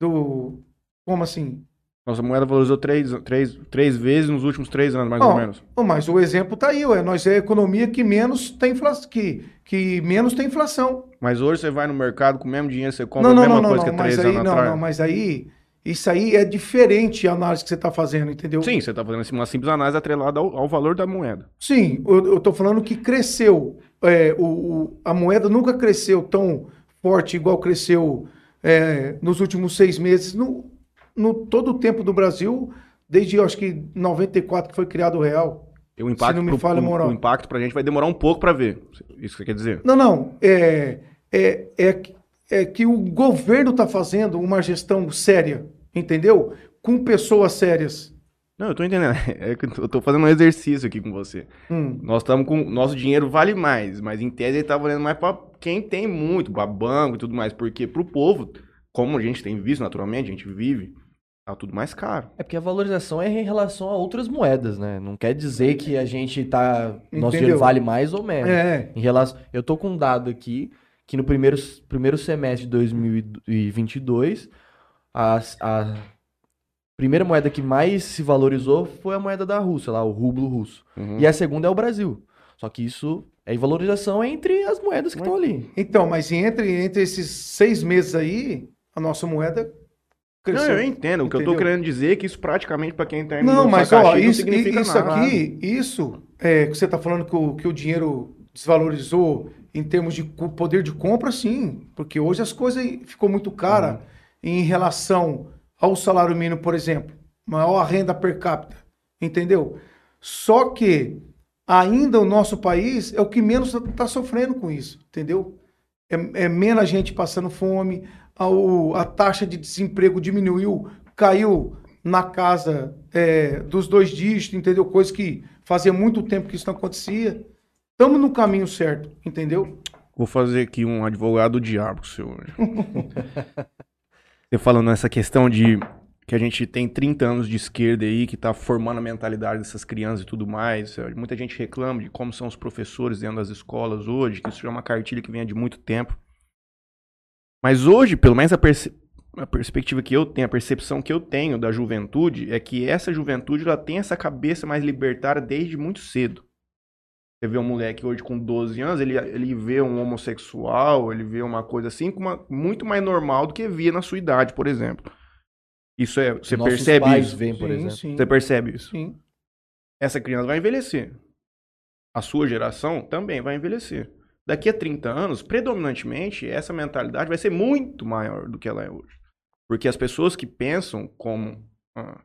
Do, como assim? Nossa moeda valorizou três, três, três vezes nos últimos três anos, mais Ó, ou menos. Mas o exemplo tá aí, ué. Nós é a economia que menos tem inflação. Que, que menos tem inflação. Mas hoje você vai no mercado com o mesmo dinheiro, você compra Não, a mesma não, não, coisa não. que Mas três aí, anos não, atrás. não, mas aí. Isso aí é diferente a análise que você está fazendo, entendeu? Sim, você está fazendo assim, uma simples análise atrelada ao, ao valor da moeda. Sim, eu, tô falando que cresceu. É, o, o- a moeda nunca cresceu tão forte igual cresceu é, nos últimos seis meses, no, no todo o tempo do Brasil, desde eu acho que 94 que foi criado o real. E o impacto, não me pro- falha a o- moral. o impacto pra gente vai demorar um pouco para ver. Isso que você quer dizer? Não, não. É, é, é, é que o governo está fazendo uma gestão séria, entendeu? Com pessoas sérias. Não, eu tô entendendo. É que eu tô fazendo um exercício aqui com você. Hum. Nós estamos com. Nosso dinheiro vale mais, mas em tese ele tá valendo mais para quem tem muito, para banco e tudo mais. Porque pro povo, como a gente tem visto naturalmente, a gente vive, tá tudo mais caro. É porque a valorização é em relação a outras moedas, né? Não quer dizer que a gente tá. Nosso Entendeu? dinheiro vale mais ou menos. É, Em relação, eu tô com um dado aqui que no primeiro, primeiro semestre de 2022, a, a primeira moeda que mais se valorizou foi a moeda da Rússia, lá, o rublo russo. Uhum. E a segunda é o Brasil. Só que isso é valorização entre as moedas que estão ali. Então, mas entre, entre esses seis meses aí, a nossa moeda Não, cresceu. eu entendo. O que eu tô Entendeu? querendo dizer é que isso praticamente para quem tá Não, mas ó, sacaxi não isso, significa isso nada. aqui, isso, é, que você está falando que o, que o dinheiro desvalorizou em termos de poder de compra, sim. Porque hoje as coisas ficou muito cara Uhum. em relação ao salário mínimo, por exemplo. Maior renda per capita. Entendeu? Só que ainda o nosso país é o que menos está sofrendo com isso. Entendeu? É, é menos gente passando fome, a, o- a taxa de desemprego diminuiu, caiu na casa é, dos dois dígitos, entendeu? Coisa que fazia muito tempo que isso não acontecia. Estamos no caminho certo, entendeu? Vou fazer aqui um advogado do diabo com o senhor. Você falando nessa questão de que a gente tem 30 anos de esquerda aí, que tá formando a mentalidade dessas crianças e tudo mais. eh, Muita gente reclama de como são os professores dentro das escolas hoje, que isso é uma cartilha que vem de muito tempo. Mas hoje, pelo menos a, perce- a perspectiva que eu tenho, a percepção que eu tenho da juventude, é que essa juventude ela tem essa cabeça mais libertária desde muito cedo. Você vê um moleque hoje com 12 anos, ele, ele vê um homossexual, ele vê uma coisa assim, com uma- muito mais normal do que via na sua idade, por exemplo. Isso é. Você Nossos percebe pais isso? veem, por sim, exemplo. sim, Você percebe isso? sim. Essa criança vai envelhecer. A sua geração também vai envelhecer. Daqui a 30 anos, predominantemente, essa mentalidade vai ser muito maior do que ela é hoje. Porque as pessoas que pensam como ah,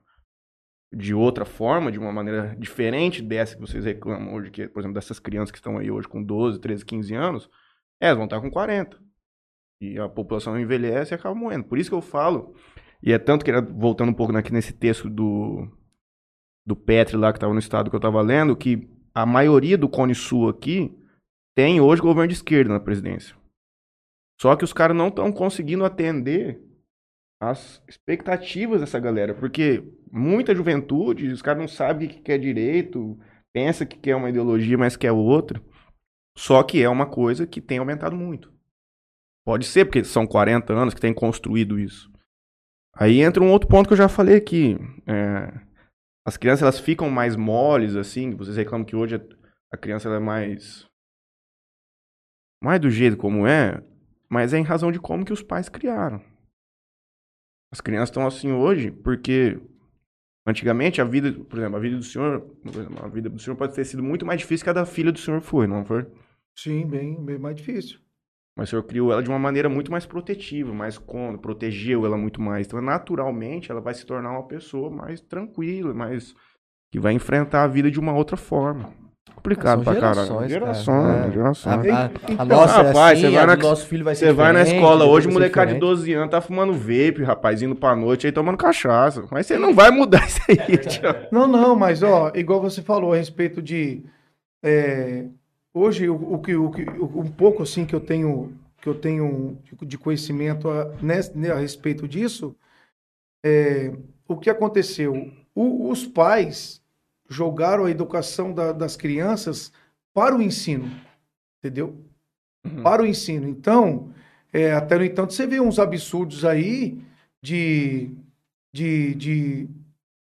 de outra forma, de uma maneira diferente dessa que vocês reclamam hoje, que, é, por exemplo, dessas crianças que estão aí hoje com 12, 13, 15 anos, elas vão estar com 40. E a população envelhece e acaba morrendo. Por isso que eu falo, e é tanto que, voltando um pouco aqui nesse texto do, do Petri lá que estava no estado que eu estava lendo, que a maioria do Cone Sul aqui tem hoje governo de esquerda na presidência. Só que os caras não estão conseguindo atender as expectativas dessa galera, porque muita juventude, os caras não sabem o que quer direito, pensa que quer uma ideologia, mas quer outra. Só que é uma coisa que tem aumentado muito. Pode ser, porque são 40 anos que tem construído isso. Aí entra um outro ponto que eu já falei aqui. É, as crianças elas ficam mais moles, assim. Vocês reclamam que hoje a- criança é mais. Mais do jeito como é, mas é em razão de como que os pais criaram. As crianças estão assim hoje porque antigamente a vida, por exemplo, a vida do senhor, a vida do senhor pode ter sido muito mais difícil que a da filha do senhor foi, não foi? Sim, bem, bem mais difícil. Mas o senhor criou ela de uma maneira muito mais protetiva, mais cômoda, protegeu ela muito mais. Então, naturalmente, ela vai se tornar uma pessoa mais tranquila, mais que vai enfrentar a vida de uma outra forma. Complicado pra caralho. gerações, cara. Gerações, É. gerações. A, a- a nossa é assim, você vai na- do nosso filho vai ser Você vai na escola hoje, molecada de diferente. 12 anos tá fumando vape, rapaz, indo pra noite aí tomando cachaça. Mas você não vai mudar isso aí, tio. Não, não, mas ó, igual você falou a respeito de é, hoje o, o que o um pouco assim que eu tenho que eu tenho de- conhecimento a, né, a respeito disso, é, o que aconteceu? O- os pais jogaram a educação da- das crianças para o ensino, entendeu? Uhum. Para o ensino. Então, é, até no entanto, você vê uns absurdos aí de de, de,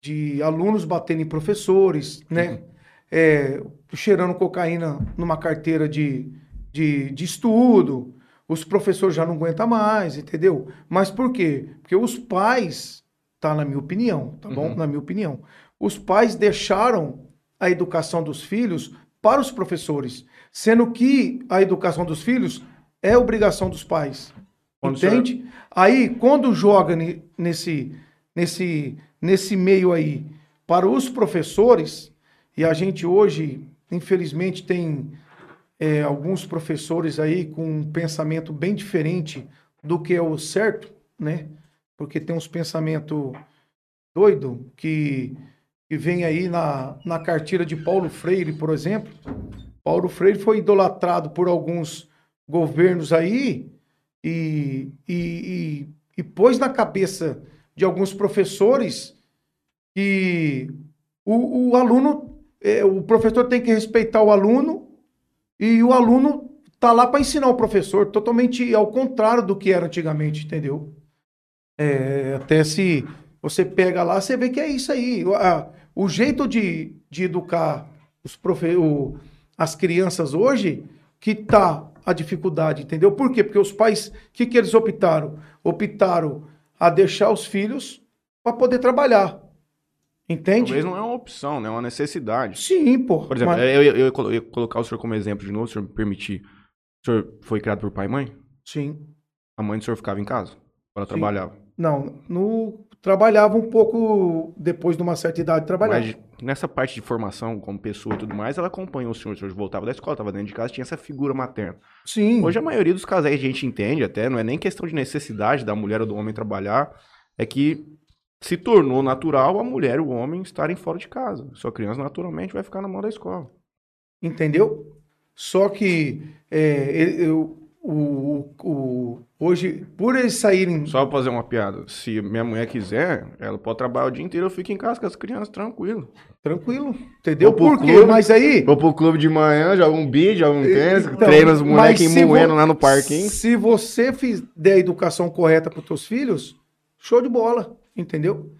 de alunos batendo em professores, né? É, cheirando cocaína numa carteira de, de, de estudo. Os professores já não aguentam mais, entendeu? Mas por quê? Porque os pais, tá na minha opinião, tá bom? Uhum. Na minha opinião. Os pais deixaram a educação dos filhos para os professores, sendo que a educação dos filhos é obrigação dos pais. Quando entende? Aí, quando joga ne- nesse, nesse, nesse meio aí para os professores, e a gente hoje, infelizmente, tem é, alguns professores aí com um pensamento bem diferente do que é o certo, né? Porque tem uns pensamentos doido que, que vem aí na, na cartilha de Paulo Freire, por exemplo. Paulo Freire foi idolatrado por alguns governos aí e, e, e, e pôs na cabeça de alguns professores que o, o aluno, é, o professor tem que respeitar o aluno e o aluno tá lá para ensinar o professor, totalmente ao contrário do que era antigamente, entendeu? É, até se você pega lá, você vê que é isso aí. A- o jeito de, de educar os profe, o- as crianças hoje que tá a dificuldade, entendeu? Por quê? Porque os pais, o que, que eles optaram? Optaram a deixar os filhos para poder trabalhar. Entende? Talvez não é uma opção, né? É uma necessidade. Sim, pô. Por exemplo, mas- eu, eu, eu eu ia colocar o senhor como exemplo de novo, se o senhor me permitir. O senhor foi criado por pai e mãe? Sim. A mãe do senhor ficava em casa? Ela Sim. trabalhava? Não, no trabalhava um pouco depois de uma certa idade trabalhava. Mas nessa parte de formação como pessoa e tudo mais, ela acompanhou o senhor. O senhor voltava da escola, estava dentro de casa, tinha essa figura materna. Sim. Hoje a maioria dos casais a gente entende até, não é nem questão de necessidade da mulher ou do homem trabalhar, é que se tornou natural a mulher e o homem estarem fora de casa. Sua criança naturalmente vai ficar na mão da escola. Entendeu? Só que é, eu- o, o- hoje, por eles saírem. Só pra fazer uma piada, se minha mulher quiser, ela pode trabalhar o dia inteiro, eu fico em casa com as crianças, tranquilo. Tranquilo. Entendeu? Vou Por quê? clube. Mas aí. Vou pro clube de manhã, jogo um beat, jogo um tênis, Então, treino os moleques moendo vo- lá no parquinho. Se você der a educação correta para os teus filhos, show de bola, entendeu?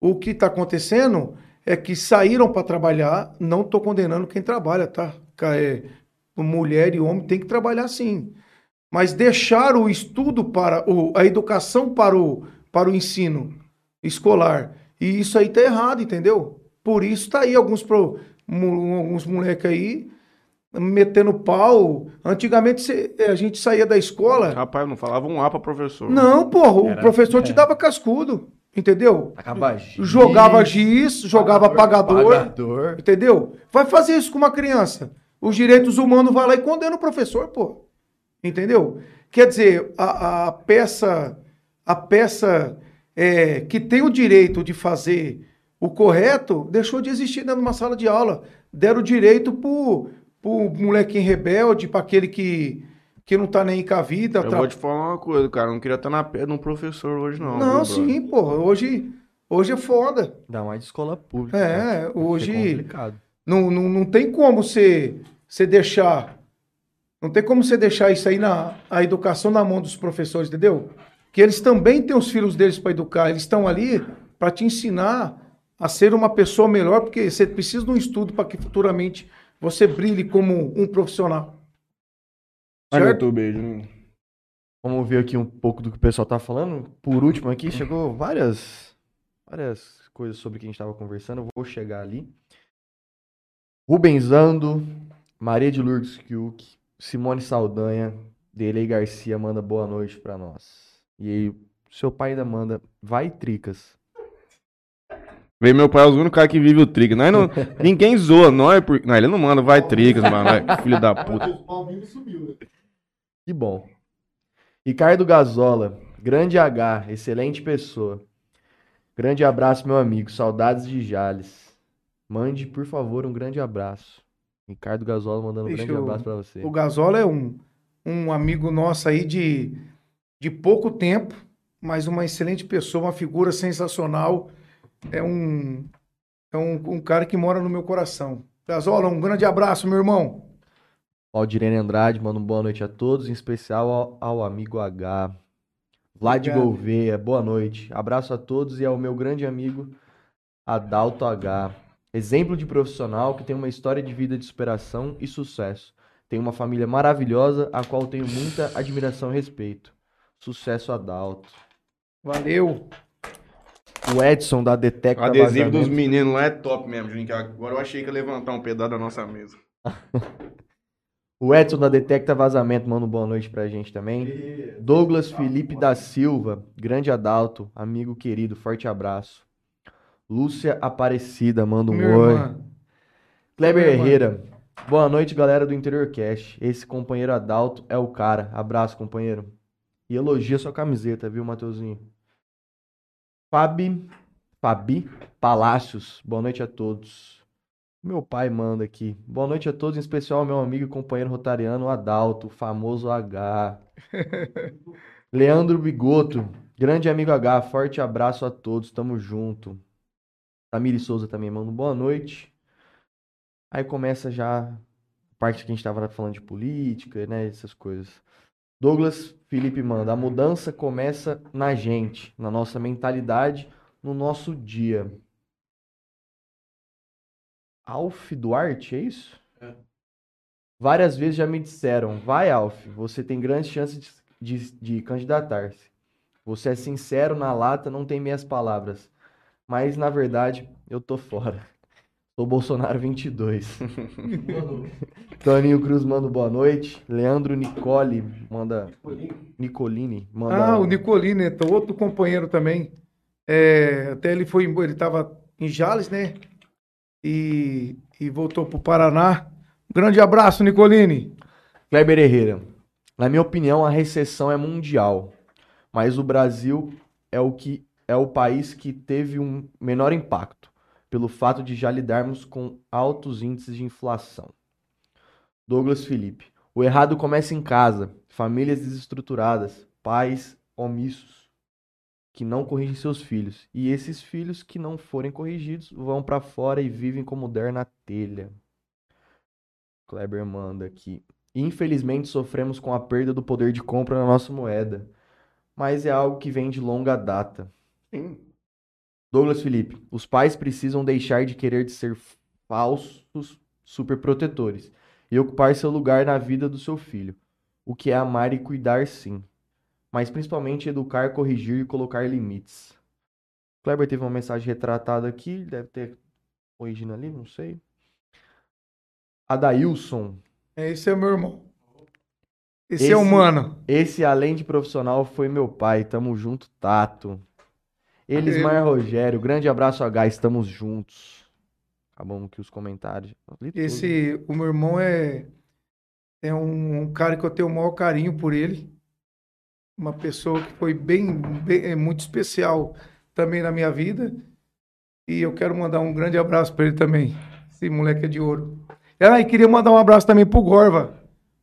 O que está acontecendo é que saíram para trabalhar, não estou condenando quem trabalha, tá? É, mulher e homem tem que trabalhar sim. Mas deixar o estudo para o, a educação para o, para o ensino escolar. E isso aí tá errado, entendeu? Por isso tá aí alguns, pro, alguns moleques aí metendo pau. Antigamente cê- a gente saía da escola. Rapaz, eu não falava um A pra professor. Não, porra, o Era- professor te é. dava cascudo, entendeu? Acaba giz, Jogava giz, jogava apagador, apagador. entendeu? Vai fazer isso com uma criança. Os direitos humanos vai lá e condena o professor, pô. Entendeu? Quer dizer, a, a peça, a peça é, que tem o direito de fazer o correto, deixou de existir dentro de uma sala de aula. Deram o direito pro, pro molequinho rebelde, para aquele que, que não tá nem com a vida. Eu tá- vou te falar uma coisa, cara. Eu não queria estar na pé de um professor hoje, não. Não, sim, pô. Hoje, hoje é foda. Dá mais de escola pública. É, né? Hoje- complicado. Não, não, não tem como você, você deixar. Não tem como você deixar isso aí na a educação na mão dos professores, entendeu? Que eles também têm os filhos deles para educar. Eles estão ali para te ensinar a ser uma pessoa melhor, porque você precisa de um estudo para que futuramente você brilhe como um profissional. Certo? YouTube aí, Juninho. Vamos ver aqui um pouco do que o pessoal tá falando. Por último aqui, chegou várias, várias coisas sobre o que a gente tava conversando. Eu vou chegar ali. Rubenzando, Maria de Lourdes Kiuk, Simone Saldanha, Delei Garcia manda boa noite pra nós. E aí, seu pai ainda manda, vai tricas. Vem meu pai, é o único cara que vive o Tricas. Nós não, ninguém zoa nós. Por... Não, ele não manda, vai Tricas, mano. vai, filho da puta. Né? Que bom. Ricardo Gazola, grande H, excelente pessoa. Grande abraço, meu amigo. Saudades de Jales. Mande, por favor, um grande abraço. Ricardo Gazola mandando um Deixa grande eu- abraço pra você. O Gasola é um, um amigo nosso aí de, de pouco tempo, mas uma excelente pessoa, uma figura sensacional. É um, é um, um cara que mora no meu coração. Gasola, um grande abraço, meu irmão. Aldirene Andrade manda uma boa noite a todos, em especial ao, ao amigo H. Vlad Obrigado. Gouveia, boa noite. Abraço a todos e ao meu grande amigo Adalto H. Exemplo de profissional que tem uma história de vida de superação e sucesso. Tem uma família maravilhosa, a qual tenho muita admiração e respeito. Sucesso, Adalto. Valeu. O Edson da Detecta O adesivo dos meninos lá é top mesmo, Juninho. Agora eu achei que ia levantar um pedaço da nossa mesa. O Edson da Detecta Vazamento manda uma boa noite pra gente também. Douglas Felipe da Silva, grande Adalto, amigo querido, forte abraço. Lúcia Aparecida manda um Minha oi. irmã. Kleber Minha irmã. Herrera, boa noite, galera do Interior Cash. Esse companheiro Adalto é o cara. Abraço, companheiro. E elogia sua camiseta, viu, Mateuzinho? Fabi, Fabi Palácios, boa noite a todos. Meu pai manda aqui. Boa noite a todos, em especial ao meu amigo e companheiro rotariano Adalto, o famoso H. Leandro Bigoto, grande amigo H, forte abraço a todos, tamo junto. Tamiri Souza também manda boa noite. Aí começa já a parte que a gente tava falando de política, né, essas coisas. Douglas Felipe manda, a mudança começa na gente, na nossa mentalidade, no nosso dia. Alf Duarte, é isso? Várias vezes já me disseram, vai Alf, você tem grandes chances de, de, de candidatar-se. Você é sincero na lata, não tem meias palavras. Mas na verdade, eu tô fora. Sou Bolsonaro 22. Toninho Cruz manda boa noite. Leandro Nicole manda. Nicolini manda. Ah, o Nicolini, então, outro companheiro também. É, até ele foi embora, ele estava em Jales, né? E, e voltou para o Paraná. Um grande abraço, Nicolini. Kleber Herrera. Na minha opinião, a recessão é mundial, mas o Brasil é o que é o país que teve um menor impacto, pelo fato de já lidarmos com altos índices de inflação. Douglas Felipe. O errado começa em casa, famílias desestruturadas, pais omissos que não corrigem seus filhos, e esses filhos que não forem corrigidos vão para fora e vivem como der na telha. Kleber manda aqui. Infelizmente sofremos com a perda do poder de compra na nossa moeda, mas é algo que vem de longa data. Sim. Douglas Felipe, os pais precisam deixar de querer de ser falsos superprotetores e ocupar seu lugar na vida do seu filho, o que é amar e cuidar sim, mas principalmente educar, corrigir e colocar limites. Kleber teve uma mensagem retratada aqui, deve ter corrigindo ali, não sei. Adailson, É, Esse é meu irmão. Esse, é Esse- o mano. Esse, além de profissional, foi meu pai. Tamo junto, Tato. Elismar Rogério, grande abraço, H. Estamos juntos. Acabamos aqui os comentários. Esse, o meu irmão é, é um, um cara que eu tenho o maior carinho por ele. Uma pessoa que foi bem, bem- é muito especial também na minha vida. E eu quero mandar um grande abraço para ele também. Esse moleque é de ouro. Ah, e queria mandar um abraço também pro Gorva.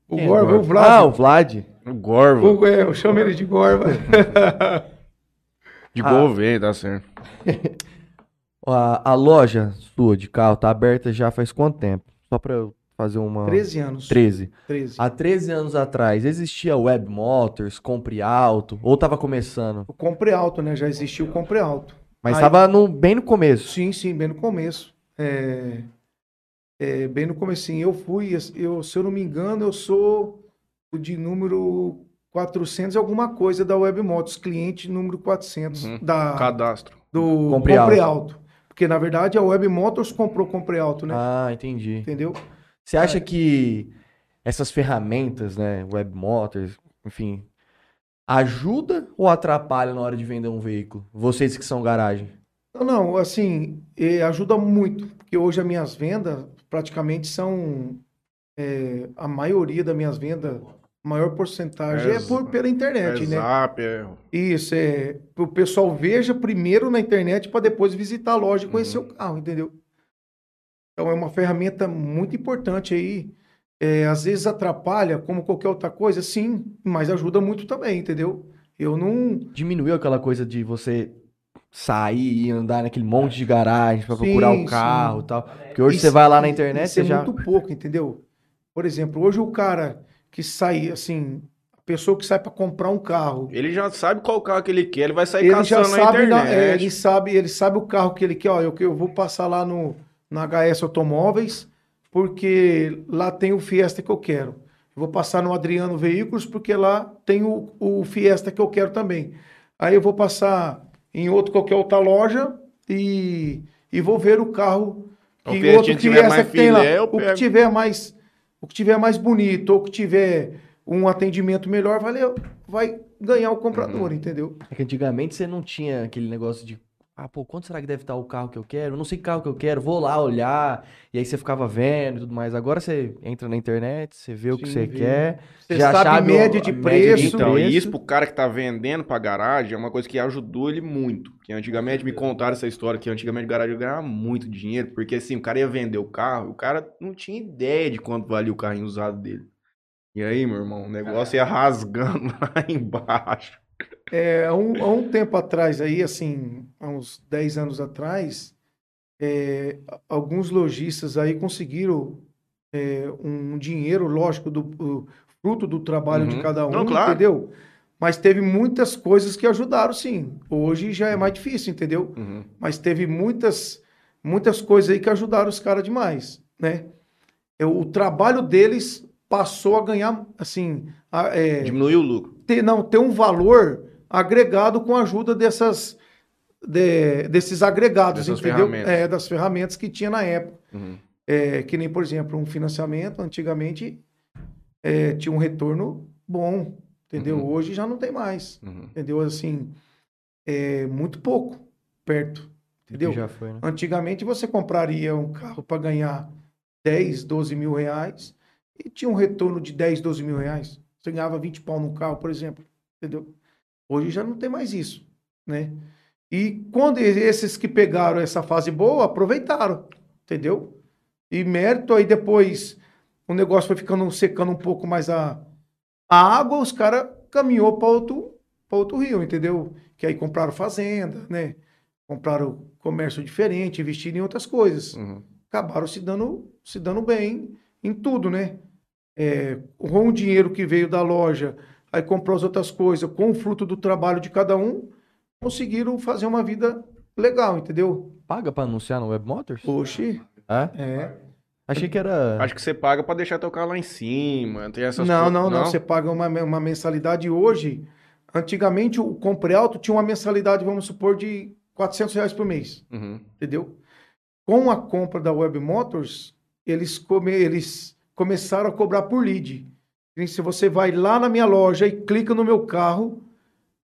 O Quem é Gorva, o Gorva? Vlad. Ah, o Vlad. O Gorva. O- é, eu chamo ele de Gorva. De Ah. Gouveia, tá certo. A, a loja sua de carro tá aberta já faz quanto tempo? Só pra eu fazer uma. 13 anos. 13. 13. Há 13 anos atrás, existia Web Motors, Compre Alto, ou tava começando? O Compre Alto, né? Já existiu o Compre Alto. Mas Aí- tava no, bem no começo. Sim, sim, bem no começo. É, é, bem no comecinho. Eu fui, eu, se eu não me engano, eu sou o de número 400 e alguma coisa da Web Motos, cliente número 400 Uhum. da, Cadastro. do Compre Compre, Alto. Alto. Porque, na verdade, a Web Motors comprou Compre Alto, né? Ah, entendi. Entendeu? Você acha que essas ferramentas, né, Web Motors, enfim, ajuda ou atrapalha na hora de vender um veículo? Vocês que são garagem. Não, não, assim, eh, ajuda muito, porque hoje as minhas vendas praticamente são, eh, a maioria das minhas vendas, maior porcentagem é, É por, pela internet, é né? Zap, é... Isso, é, o pessoal veja primeiro na internet para depois visitar a loja e conhecer Uhum. o carro, entendeu? Então é uma ferramenta muito importante aí. É, às vezes atrapalha, como qualquer outra coisa, sim, mas ajuda muito também, entendeu? Eu não. Diminuiu aquela coisa de você sair e andar naquele monte de garagem Sim, procurar o sim. carro e tal. Porque hoje Isso- você vai lá na internet, Isso você é já... muito pouco, entendeu? Por exemplo, hoje o cara que sai, assim, pessoa que sai para comprar um carro, Ele já sabe qual carro que ele quer, ele vai sair ele caçando na sabe, na- internet. é, ele sabe, ele sabe o carro que ele quer. Ó, eu, eu vou passar lá no, no HS Automóveis, porque lá tem o Fiesta que eu quero. Eu vou passar no Adriano Veículos, porque lá tem o, o Fiesta que eu quero também. Aí eu vou passar em outro qualquer outra loja e, e vou ver o carro O que Fiestinha outro que tiver que tem lá. filé, eu O que tiver mais o que tiver mais bonito ou que tiver um atendimento melhor, vai, le- vai ganhar o comprador, Uhum. entendeu? É que antigamente você não tinha aquele negócio de, ah, pô, quanto será que deve estar o carro que eu quero? Eu não sei que carro que eu quero, vou lá olhar, e aí você ficava vendo e tudo mais. Agora você entra na internet, você vê o que Sim, você vê. quer, Você já sabe sabe o- média de a preço. Então, e preço. isso pro cara que tá vendendo pra garagem é uma coisa que ajudou ele muito. Que antigamente me contaram essa história que antigamente o garagem ganhava muito dinheiro, porque assim, o cara ia vender o carro, o cara não tinha ideia de quanto valia o carrinho usado dele. E aí, meu irmão, o negócio ia rasgando lá embaixo. É, há, um, há um tempo atrás aí, assim, há uns 10 anos atrás, é, alguns lojistas aí conseguiram é, um dinheiro, lógico, do, do fruto do trabalho de Uhum. cada um, Não, claro. entendeu? Mas teve muitas coisas que ajudaram, sim. Hoje já é mais difícil, entendeu? Uhum. mas teve muitas muitas coisas aí que ajudaram os caras demais, né? É, O trabalho deles passou a ganhar, assim, a- é, Diminuiu o lucro. ter, não, ter um valor agregado com a ajuda dessas, de- desses agregados, Dessas entendeu? ferramentas. É, das ferramentas que tinha na época. Uhum. É, que nem, por exemplo, um financiamento, antigamente é, tinha um retorno bom, entendeu? Uhum. Hoje já não tem mais, Uhum. entendeu? Assim, é muito pouco perto, entendeu? Já foi, né? Antigamente você compraria um carro para ganhar 10, 12 mil reais e tinha um retorno de 10, 12 mil reais. Você ganhava 20 pau no carro, por exemplo. Entendeu? Hoje já não tem mais isso, né? E quando esses que pegaram essa fase boa, aproveitaram, entendeu? E mérito aí depois o negócio foi ficando secando um pouco mais a, a água, os caras caminhou para outro, pra outro rio, entendeu? Que aí compraram fazenda, né? Compraram comércio diferente, investiram em outras coisas. Uhum. Acabaram se dando, se dando bem em tudo, né? É, com o dinheiro que veio da loja, aí comprou as outras coisas, com o fruto do trabalho de cada um, conseguiram fazer uma vida legal, entendeu? Paga pra anunciar no Web Motors? Oxi, É? é. Achei que era. Acho que você paga pra deixar teu carro lá em cima. Tem essas Não, co- não, não, Você paga uma, uma mensalidade hoje. Antigamente, o Compre Alto tinha uma mensalidade, vamos supor, de 400 reais por mês. Uhum. entendeu? Com a compra da Web Motors, eles, come, eles começaram a cobrar por lead. Se você vai lá na minha loja e clica no meu carro,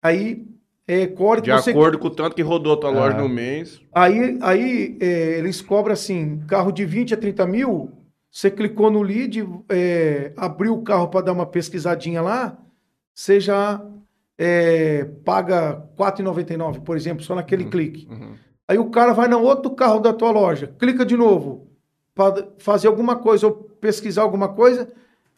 aí é, corre De você acordo com o tanto que rodou a tua loja Ah. no mês. Aí, aí é, eles cobram assim, carro de 20 a 30 mil, você clicou no lead, é, abriu o carro para dar uma pesquisadinha lá, você já é, paga R$ 4,99, por exemplo, só naquele clique. Uhum. Aí o cara vai no outro carro da tua loja, clica de novo para fazer alguma coisa ou pesquisar alguma coisa,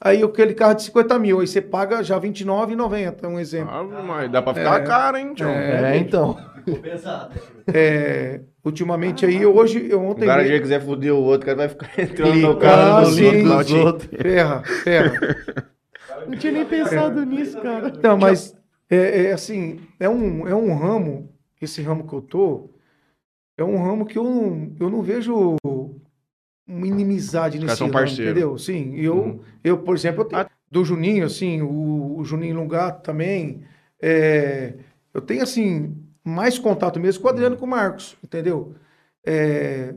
aí aquele carro é de 50 mil, aí você paga já R$ 29,90, um exemplo. Ah, mas dá pra ficar É. caro, hein, John? É. É, então. É, ultimamente aí, hoje, eu O ontem... cara mesmo- já quiser foder o outro, o cara vai ficar entrando no carro ah, do sim. link dos do outros. Ferra, ferra. Não tinha nem pensado nisso, cara. Então, mas é, é assim, é um, é um ramo, esse ramo que eu tô, é um ramo que eu não, eu não vejo uma inimizade nesse são ramo, entendeu? Sim, eu, Uhum. eu, por exemplo, eu tenho, do Juninho, assim, o, o Juninho Lungato também, é, eu tenho, assim, mais contato mesmo com o Adriano e com o Marcos, entendeu? É,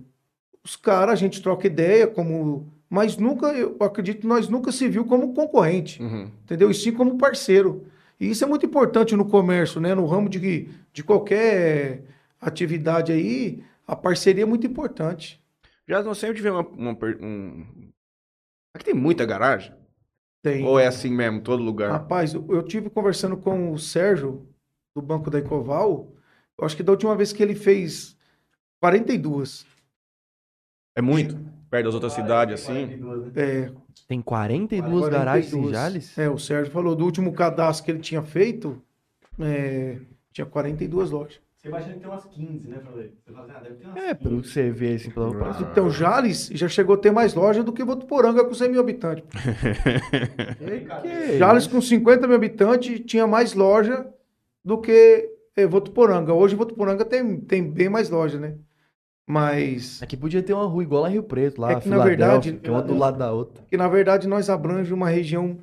os caras, a gente troca ideia, como, mas nunca, eu acredito nós nunca se viu como concorrente Uhum. entendeu? E sim como parceiro. E isso é muito importante no comércio, né? No ramo de, de qualquer atividade aí, a parceria é muito importante. Já não sempre tive uma, uma per- um... Aqui tem muita garagem? Tem. Ou é assim mesmo, todo lugar? Rapaz, eu, eu tive conversando com o Sérgio, do Banco da Ecoval, eu acho que da última vez que ele fez 42. É muito? Perto das outras cidades, assim? É, Tem 42 garagens em 42. Jales? É, o Sérgio falou, do último cadastro que ele tinha feito, é, tinha 42 lojas. Você vai achando que tem umas 15, né? Falei. Você fala assim, ah, deve ter umas É, pelo que você vê, assim, pela Ah. Então, Jales já chegou a ter mais loja do que Votuporanga com 100 mil habitantes. Que Jales com 50 mil habitantes tinha mais loja do que eh, Votuporanga. Hoje Votuporanga tem, tem bem mais loja, né? Mas Aqui podia ter uma rua igual lá em Rio Preto, lá, É que, na verdade, que é uma do lado da outra. que na verdade nós abrange uma região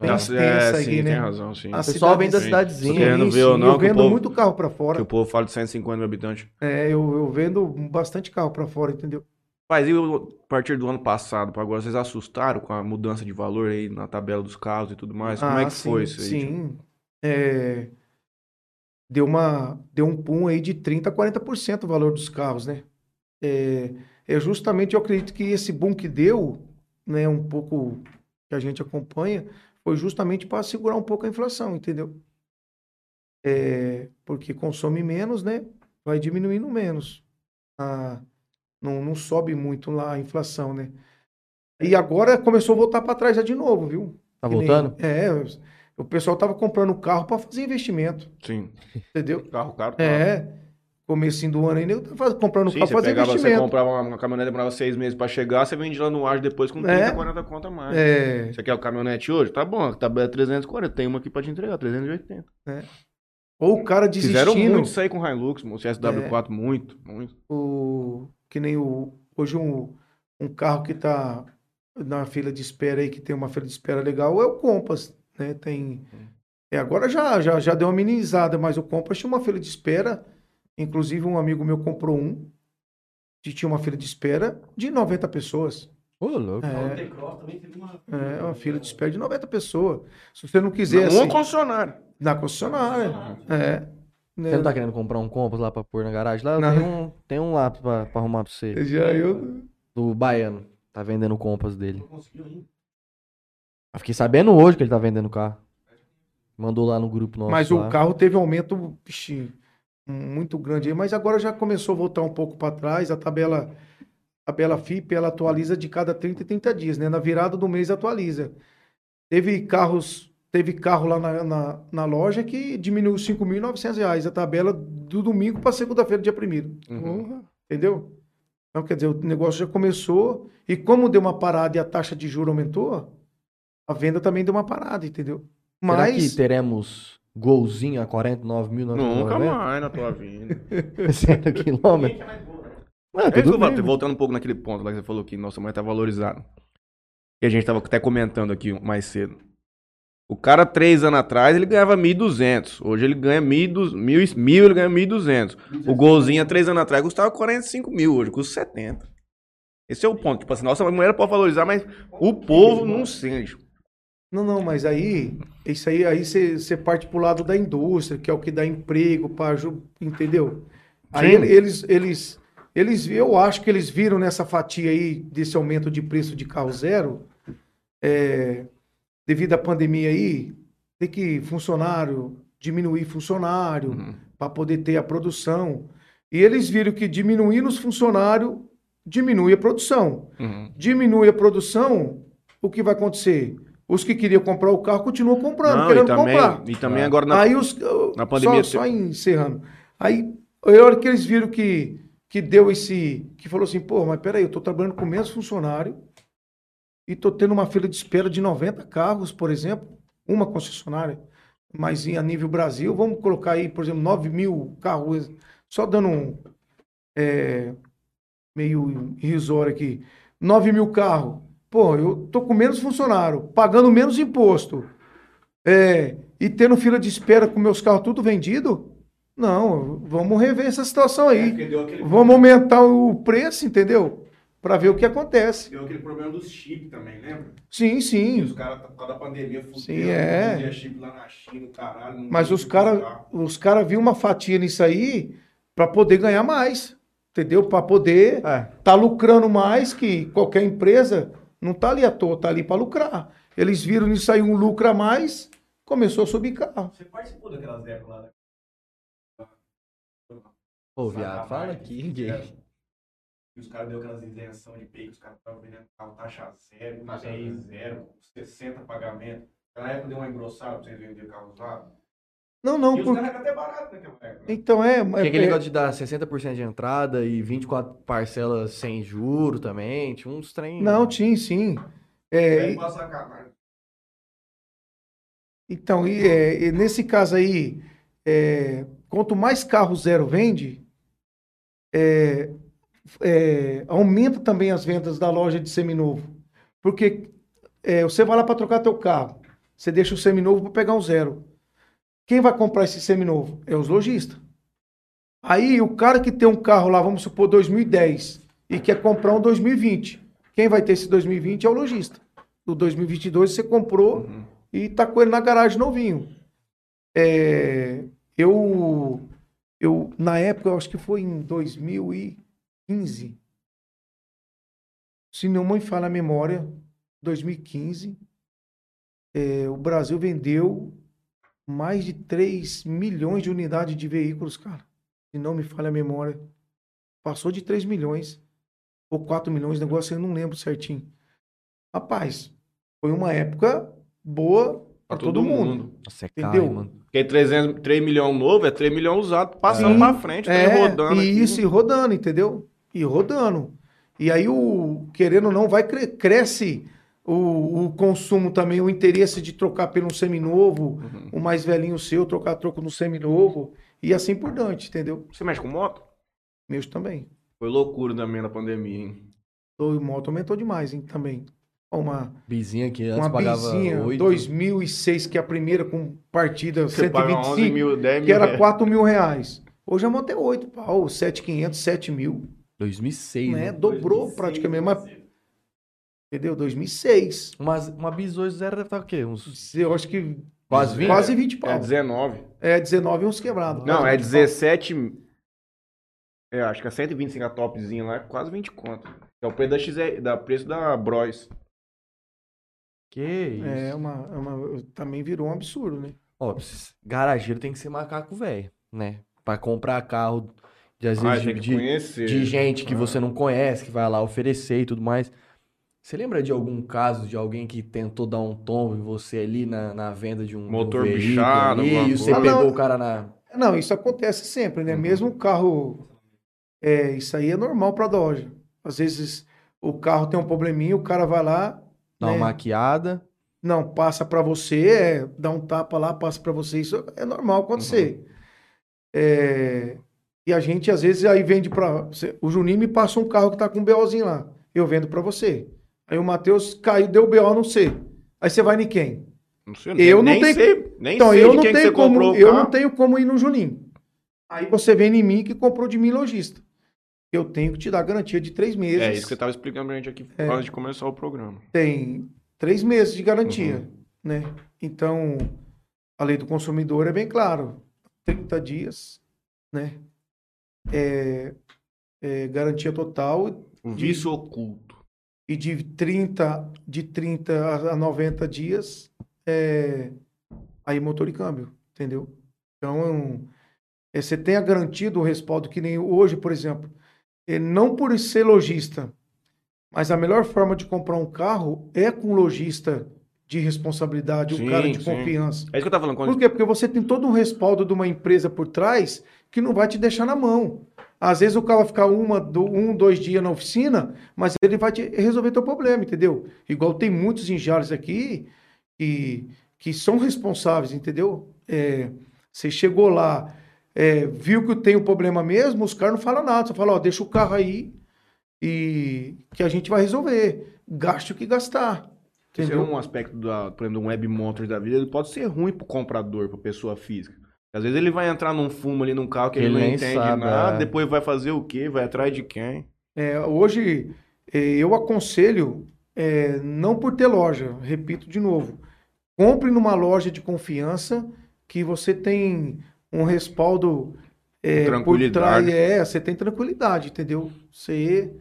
bem extensa é, aqui, sim, né? tem razão, sim. A O pessoal vem da cidade- cidadezinha. Querendo ver ou não, eu que vendo povo- muito carro pra Que fora. o povo fala de 150 mil habitantes. É, eu, eu vendo bastante carro pra fora, entendeu? Mas e a partir do ano passado para agora, vocês assustaram com a mudança de valor aí na tabela dos carros e tudo mais? Como é Ah, que sim, foi isso aí? tipo? Sim. É, deu, uma, deu um pum aí de 30% a 40% o valor dos carros, né? É, é justamente, eu acredito que esse boom que deu, né, um pouco que a gente acompanha, foi justamente para segurar um pouco a inflação, entendeu? É, porque consome menos, né? Vai diminuindo menos. Ah, não, não sobe muito lá a inflação, né? E agora começou a voltar para trás já de novo, viu? Tá Que nem- voltando? É, o pessoal tava comprando carro para fazer investimento, Sim. entendeu? Carro caro. tá. É, comecinho do ano ainda, eu tava faz- comprando Sim, você para fazer pegava, você investimento. comprava uma, uma caminhonete, demorava seis meses pra chegar, você vende lá no ar depois com 30, É. 40 conta mais. É, Você quer o caminhonete hoje? Tá bom, a tabela é 340, tem uma aqui pra te entregar, 380. ou o cara Fizeram desistindo, muito isso aí com Hilux, o CSW4, muito, muito. o, que nem o, hoje um, um carro que tá na fila de espera aí, que tem uma fila de espera legal, é o Compass, né? Tem, é, agora já, já, já deu uma minimizada, mas o Compass tinha uma fila de espera, inclusive um amigo meu comprou um, que tinha uma fila de espera de 90 pessoas. Ô, louco. A É, é uma fila de espera de 90 pessoas. Se você não quiser, Um assim, concessionário. na concessionária, é. né? Você não tá querendo comprar um Compass lá pra pôr na garagem? Lá Não. tem um, tem um lá pra, pra arrumar pra você. Já eu... Do Baiano. Tá vendendo o Compass dele. Não conseguiu ainda. Eu fiquei sabendo hoje que ele tá vendendo o carro. Mandou lá no grupo nosso. Mas lá. o carro teve um aumento muito grande aí, mas agora já começou a voltar um pouco para trás. A tabela, a tabela FIP ela atualiza de cada 30 e 30 dias, né? Na virada do mês atualiza. Teve carros, teve carro lá na, na, na loja que diminuiu 5.900 reais a tabela do domingo para segunda-feira, dia 1 Uhum. Entendeu? Então, quer dizer, o negócio já começou e como deu uma parada e a taxa de juro aumentou, a venda também deu uma parada, entendeu? Será Mas que teremos golzinho a 49.990? Nunca mais na tua vida. 60 quilômetros? é né? É tudo bem. voltando um pouco naquele ponto lá que você falou que nossa mãe tá valorizada. Que a gente tava até comentando aqui mais cedo. O cara, três anos atrás, ele ganhava 1.200. Hoje ele ganha 1.200. Mil, mil, ele ganha 1.200. O golzinho, há três anos atrás, custava 45 mil. Hoje custa 70. Esse é o ponto. Tipo assim, nossa mulher pode valorizar, mas o povo não sente. Não, não, mas aí, isso aí, aí você parte pro lado da indústria, que é o que dá emprego para, entendeu? Aí Sim. ele- eles, eles, eles, eu acho que eles viram nessa fatia aí desse aumento de preço de carro zero, é, devido à pandemia aí, tem que funcionário diminuir funcionário Uhum. para poder ter a produção. E eles viram que diminuindo os funcionários diminui a produção Uhum. diminui a produção, o que vai acontecer? Os que queriam comprar o carro continuam comprando, Não, e querendo também, comprar. e também Ah. agora na, Aí os. na pandemia Só, só encerrando. Aí, a hora que eles viram que, que deu esse. Que falou assim, pô, mas peraí, eu tô trabalhando com menos funcionário e tô tendo uma fila de espera de 90 carros, por exemplo, uma concessionária. Mas em, a nível Brasil, vamos colocar aí, por exemplo, 9 mil carros, só dando um. é, meio irrisório aqui. 9 mil carros. Pô, eu tô com menos funcionário, pagando menos imposto. É, e tendo fila de espera com meus carros tudo vendido? Não, vamos rever essa situação aí. Aquele, Vamos aumentar o preço, entendeu? Para ver o que acontece. deu aquele problema dos chips também, lembra? Sim, E sim. os caras, por causa da pandemia, fuderam, Sim, é. vendia chip lá na China, caralho. não Mas os caras buscar. os cara viram uma fatia nisso aí para poder ganhar mais. Entendeu? Para poder É. tá lucrando mais que qualquer empresa. Não tá ali à toa, tá ali para lucrar. Eles viram nisso aí um lucro a mais, começou a subir carro. Você participou daquelas épocas lá? Ô, viado, fala aqui, gay. E os caras deu aquelas isenção de que os caras estavam vendendo carro taxa zero, Taxa zero, 60 pagamento. Naquela época deu uma engrossada pra vocês venderem carro usado. Não, não, E por... até barato naquela época. então é, Que é é, aquele negócio de dar 60% de entrada e 24 parcelas sem juro também. Tinha uns trem. não, tinha sim. É, Aí e- passa a cara. então, e, é, e nesse caso aí, é, quanto mais carro zero vende, é, é, aumenta também as vendas da loja de seminovo. Porque é, você vai lá para trocar teu carro, você deixa o seminovo para pegar um zero. Quem vai comprar esse seminovo? É os lojistas. Aí o cara que tem um carro lá, vamos supor 2010, e quer comprar um 2020. Quem vai ter esse 2020 é o lojista. Do 2022 você comprou e tá com ele na garagem novinho. É, eu, eu, na época, eu acho que foi em 2015, se não me falha a memória, 2015, é, o Brasil vendeu mais de 3 milhões de unidades de veículos, cara. Se não me falha a memória. Passou de 3 milhões. Ou 4 milhões, negócio eu não lembro certinho. Rapaz, foi uma época boa para todo, mundo. Nossa, é Entendeu? caro, mano. Porque 300, 3 milhões novo é 3 milhões usado, passando Sim, pra frente, tá É, rodando. e isso, e rodando, entendeu? E rodando. E aí, o querendo ou não, vai cre- cresce o, o consumo também, o interesse de trocar pelo um seminovo, Uhum. o mais velhinho seu, trocar troco no seminovo, e assim por diante, entendeu? Você mexe com moto? Meus também. Foi loucura também na pandemia, hein? O moto aumentou demais, hein, também. Uma, Bizinha que antes uma pagava bizinha, 8. 2006, que é a primeira com partida Você paga 11 125, mil, 10 mil. que era reais. 4 mil reais. Hoje a moto é 8 pau, 7,500, 7 mil. 2006, Né? né? Dobrou praticamente, mas, entendeu? 2006. Uma, uma bis hoje zero deve estar o quê? Uns Eu acho que quase 20? quase 20 pau. É 19. É 19 e uns quebrados. Não, é 20 pau. 17. É, acho que é 125 a topzinha lá, é quase 20 conto. É o preço da XR, da preço da Bros. Que isso. É uma, é uma- também virou um absurdo, né? Ó, garageiro tem que ser macaco velho, né? Pra comprar carro, de, às Ah, vezes, tem de, de gente que Ah. você não conhece, que vai lá oferecer e tudo mais. Você lembra de algum caso de alguém que tentou dar um tombo em você ali na, na venda de um, de um Motor veículo bichado, ali, e você coisa. pegou Ah, não. o cara na... Não, isso acontece sempre, né? Uhum. Mesmo o carro. É, isso aí é normal para loja. Às vezes o carro tem um probleminha, o cara vai lá, Dá uma né? maquiada. não passa para você, é, dá um tapa lá, passa para você. Isso é normal acontecer. É, e a gente às vezes aí vende para o Juninho me passa um carro que tá com um BOzinho lá, eu vendo para você. Aí o Matheus caiu, deu BO, não sei. Aí você vai em quem? Não sei, Eu não nem tenho- sei, nem Então, sei eu não tenho você como, eu carro. não tenho como ir no Juninho. Aí você vem em mim que comprou de mim lojista. Eu tenho que te dar garantia de três meses. É isso que você tava explicando pra gente aqui É. antes de começar o programa. Tem três meses de garantia, Uhum. né? Então, a lei do consumidor é bem claro. 30 dias, né? É, é garantia total O De- vício oculto. E de 30, de 30 a a 90 dias é aí motor e câmbio, entendeu? Então, é, você tem a garantia do respaldo que nem hoje, por exemplo, é, não por ser lojista, mas a melhor forma de comprar um carro é com um lojista de responsabilidade, um Sim, cara de sim. confiança. É isso que eu tava falando. Por quê? Porque você tem todo um respaldo de uma empresa por trás que não vai te deixar na mão. Às vezes o cara vai ficar uma, do- um, dois dias na oficina, mas ele vai te resolver teu problema, entendeu? Igual tem muitos enjares aqui que, que são responsáveis, entendeu? É, você chegou lá, é, viu que tem um problema mesmo, os caras não falam nada. Você fala, ó, deixa o carro aí e que a gente vai resolver. Gaste o que gastar. Esse é Entendeu? um aspecto, da, por exemplo, um web motor da vida, ele pode ser ruim pro comprador, pra pessoa física. Às vezes ele vai entrar num fumo ali num carro que ele, Ele não entende sabe, nada, é. depois vai fazer o quê? Vai atrás de quem? É, hoje, é, eu aconselho, é, não por ter loja, repito de novo, compre numa loja de confiança que você tem um respaldo é, por Tranquilidade. trás. É, você tem tranquilidade, entendeu? Você,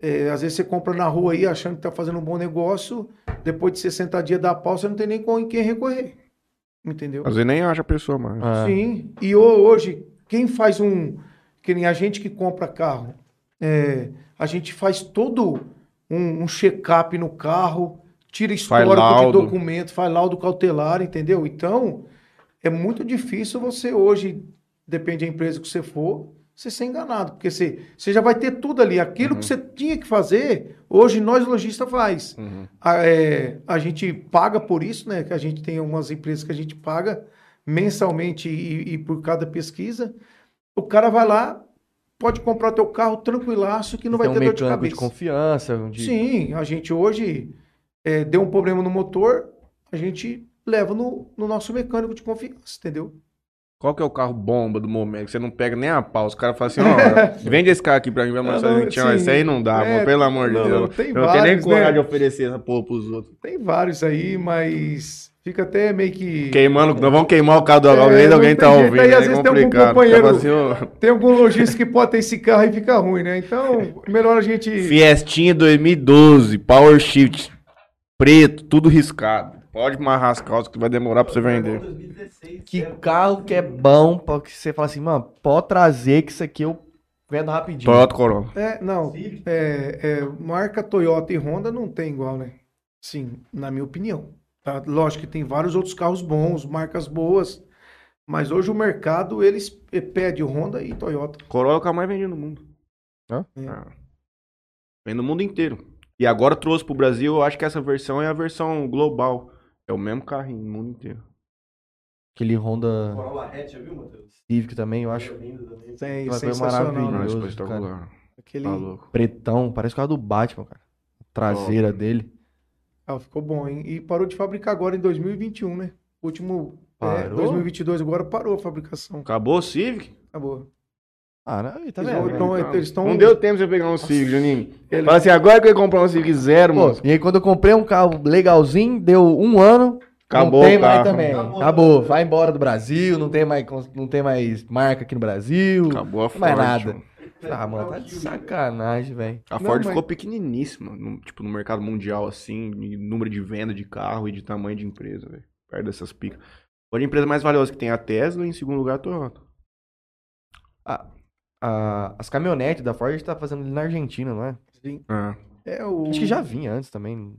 é, às vezes você compra na rua aí achando que tá fazendo um bom negócio, depois de 60 dias da pau, você não tem nem com quem recorrer. Entendeu? Às vezes nem acha a pessoa mais. Ah, Sim, e ho- hoje, quem faz um. Que nem a gente que compra carro, é, a gente faz todo um, um check-up no carro, tira histórico de documento, faz laudo cautelar, entendeu? Então, é muito difícil você hoje, depende da empresa que você for, você ser enganado, porque você, você já vai ter tudo ali. Aquilo Uhum. que você tinha que fazer, hoje nós lojistas faz. Uhum. A, é, a gente paga por isso, né? Que a gente tem algumas empresas que a gente paga mensalmente e, e por cada pesquisa. O cara vai lá, pode comprar teu carro tranquilaço que não vai ter um dor de mecânico de, cabeça. confiança. De... Sim, a gente hoje é, deu um problema no motor, a gente leva no, no nosso mecânico de confiança, entendeu? Qual que é o carro bomba do momento? Que você não pega nem a pau. Os caras falam assim, ó, vende esse carro aqui pra mim, vai mostrar Não, a gente. Não, sim. esse aí não dá, É, mano, pelo amor de não, Deus. não, tem eu não tenho nem vários, coragem né? de oferecer essa porra pros outros. Tem vários aí, mas fica até meio que. Queimando, nós vamos queimar o carro do É, alguém, não alguém tá jeito. ouvindo, Aí, é às vezes, tem algum complicado. Fala assim, ó, Tem algum lojista que pode ter esse carro e fica ruim, né? Então, melhor a gente. Fiestinha 2012, Power Shift, preto, tudo riscado. Pode amarrar as calças que vai demorar pra você vender. 2016, Que carro que é bom pra que você fala assim, mano, pode trazer que isso aqui eu vendo rapidinho. Toyota Corolla. É, não. É, é, marca Toyota e Honda não tem igual, né? Sim, na minha opinião. Tá? Lógico que tem vários outros carros bons, marcas boas. Mas hoje o mercado, eles eh, pede Honda e Toyota. Corolla é o carro mais vendido no mundo. Hã? Ah. Vem no mundo inteiro. E agora trouxe pro Brasil, eu acho que essa versão é a versão global. É o mesmo carrinho no mundo inteiro. Aquele Honda Corolla hatch, já viu, Matheus? Civic também, eu acho. Lindo também. Tem Vai ser sensacional. maravilhoso. Né? Espetacular. Aquele Tá louco. Pretão, parece o carro do Batman, cara. A traseira Top. dele. carro ficou bom, hein? E parou de fabricar agora em 2021, né? Último. É, Parou? 2022 agora parou a fabricação. Acabou o Civic? Acabou. Ah, não, tá Eles então, né? é, eles estão. Não deu tempo de você pegar um Civic, Juninho. Ele- Fala assim, agora que eu ia comprar um Civic zero, Pô, mano. e aí quando eu comprei um carro legalzinho, deu um ano, Acabou não tem o mais também. Acabou. Acabou. Vai embora do Brasil, não tem mais, não tem mais marca aqui no Brasil. Acabou a Não mais Ford. nada. mano. Ah, mano, tá de sacanagem, velho. A Não, Ford mas- ficou pequeniníssima, no- tipo, no mercado mundial, assim, em número de venda de carro e de tamanho de empresa, velho. Perto dessas picas. Hoje a empresa mais valiosa que tem é a Tesla e em segundo lugar a Toyota. A- as caminhonetes da Ford a gente tá fazendo ali na Argentina, não é? Sim. Ah, É o. Acho que já vinha antes também.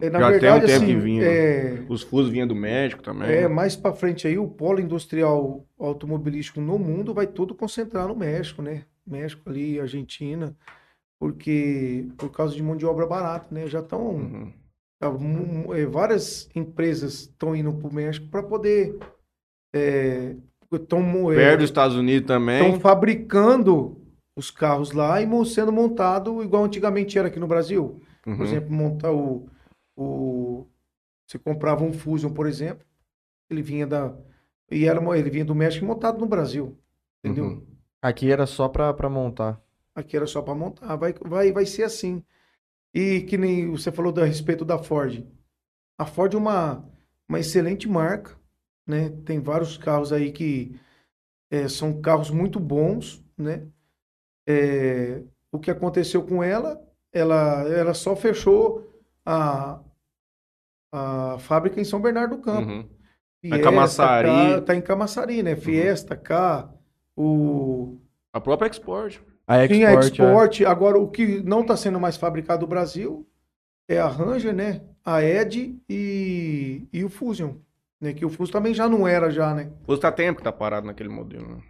É, na Já tem um verdade, tempo assim, que vinha. é, os Fus vinham do México também. É, mais para frente aí, o polo industrial automobilístico no mundo vai todo concentrar no México, né? México ali, Argentina, porque por causa de mão de obra barata, né? Já estão Uhum. várias empresas estão indo para o México para poder estão Perto dos Estados Unidos também. fabricando os carros lá e sendo montado igual antigamente era aqui no Brasil. Uhum. Por exemplo, montar o, o. Você comprava um Fusion, por exemplo, ele vinha da. E era, ele vinha do México e montado no Brasil. Entendeu? Uhum. Aqui era só pra montar. Aqui era só para montar. Vai, vai, vai ser assim. E que nem você falou a respeito da Ford. A Ford é uma, uma excelente marca, né? Tem vários carros aí que eh, são carros muito bons, né? Eh, o que aconteceu com ela, ela, ela só fechou a, a fábrica em São Bernardo do Campo. Uhum. Fiesta, Camaçari. Tá em Camaçari, né? Fiesta, cá, o A própria Export. A Export, tinha é. Export, agora o que não está sendo mais fabricado no Brasil é a Ranger, né? A Ed e, e o Fusion, né? Que o Fusion também já não era já, né? Você tá tempo que tá parado naquele modelo, né?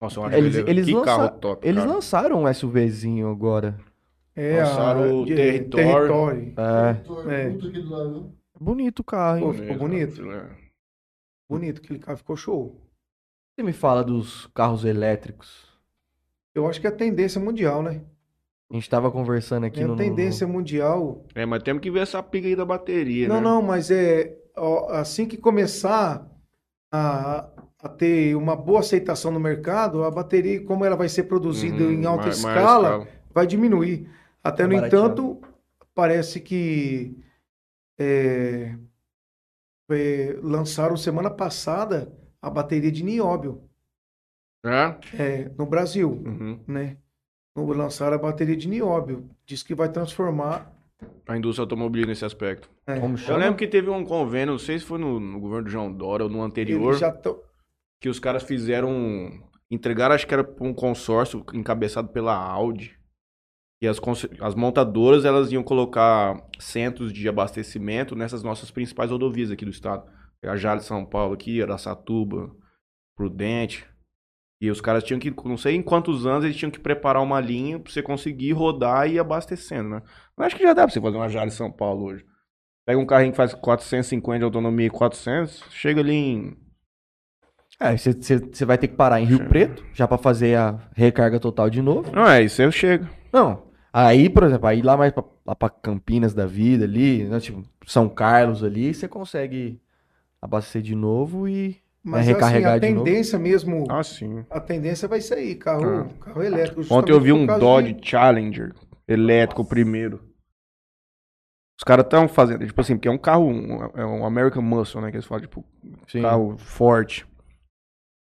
Nossa, eu acho Eles- ele, eles que lança- carro top, Eles cara. lançaram um SUVzinho agora. É Lançaram o de- Territory. Territory. É. É. Muito aqui do lado, né? Bonito o carro, hein? Pô, ficou bonito. né? Bonito, aquele carro ficou show. Você me fala dos carros elétricos. Eu acho que é a tendência mundial, né? A gente tava conversando aqui É no. a tendência mundial. É, mas temos que ver essa pica aí da bateria, Não, né? não, mas é assim que começar a, a ter uma boa aceitação no mercado, a bateria, como ela vai ser produzida Uhum, em alta mais- mais escala, vai diminuir. Até, no entanto, parece que é, é, lançaram semana passada a bateria de nióbio É? é, no Brasil, Uhum. né? Lançaram a bateria de nióbio. Diz que vai transformar. A indústria automobilística nesse aspecto. É, Como Eu chama? lembro que teve um convênio, não sei se foi no, no governo do João Dória ou no anterior, que os caras fizeram. Entregaram, acho que era um consórcio encabeçado pela Audi. E as, as montadoras elas iam colocar centros de abastecimento nessas nossas principais rodovias aqui do estado. A Jale São Paulo aqui, Araçatuba, Prudente. E os caras tinham que, não sei em quantos anos, eles tinham que preparar uma linha pra você conseguir rodar e ir abastecendo, né? Mas acho que já dá pra você fazer uma Jale São Paulo hoje. Pega um carrinho que faz 450 de autonomia e 400, chega ali em É, você- vai ter que parar em Rio Preto, já pra fazer a recarga total de novo. Não, é, isso aí chega. Não. Aí, por exemplo, aí lá mais pra, lá pra Campinas da vida ali, né, tipo, São Carlos ali, você consegue abastecer de novo e Mas É recarregar assim, a de novo? tendência mesmo, Ah, sim. a tendência vai ser aí, carro, Ah. carro elétrico. Ontem eu vi um Dodge de- Challenger elétrico primeiro. Os caras estão fazendo, tipo assim, porque é um carro, um- é um American Muscle, né? Que eles falam, tipo, Sim. carro forte.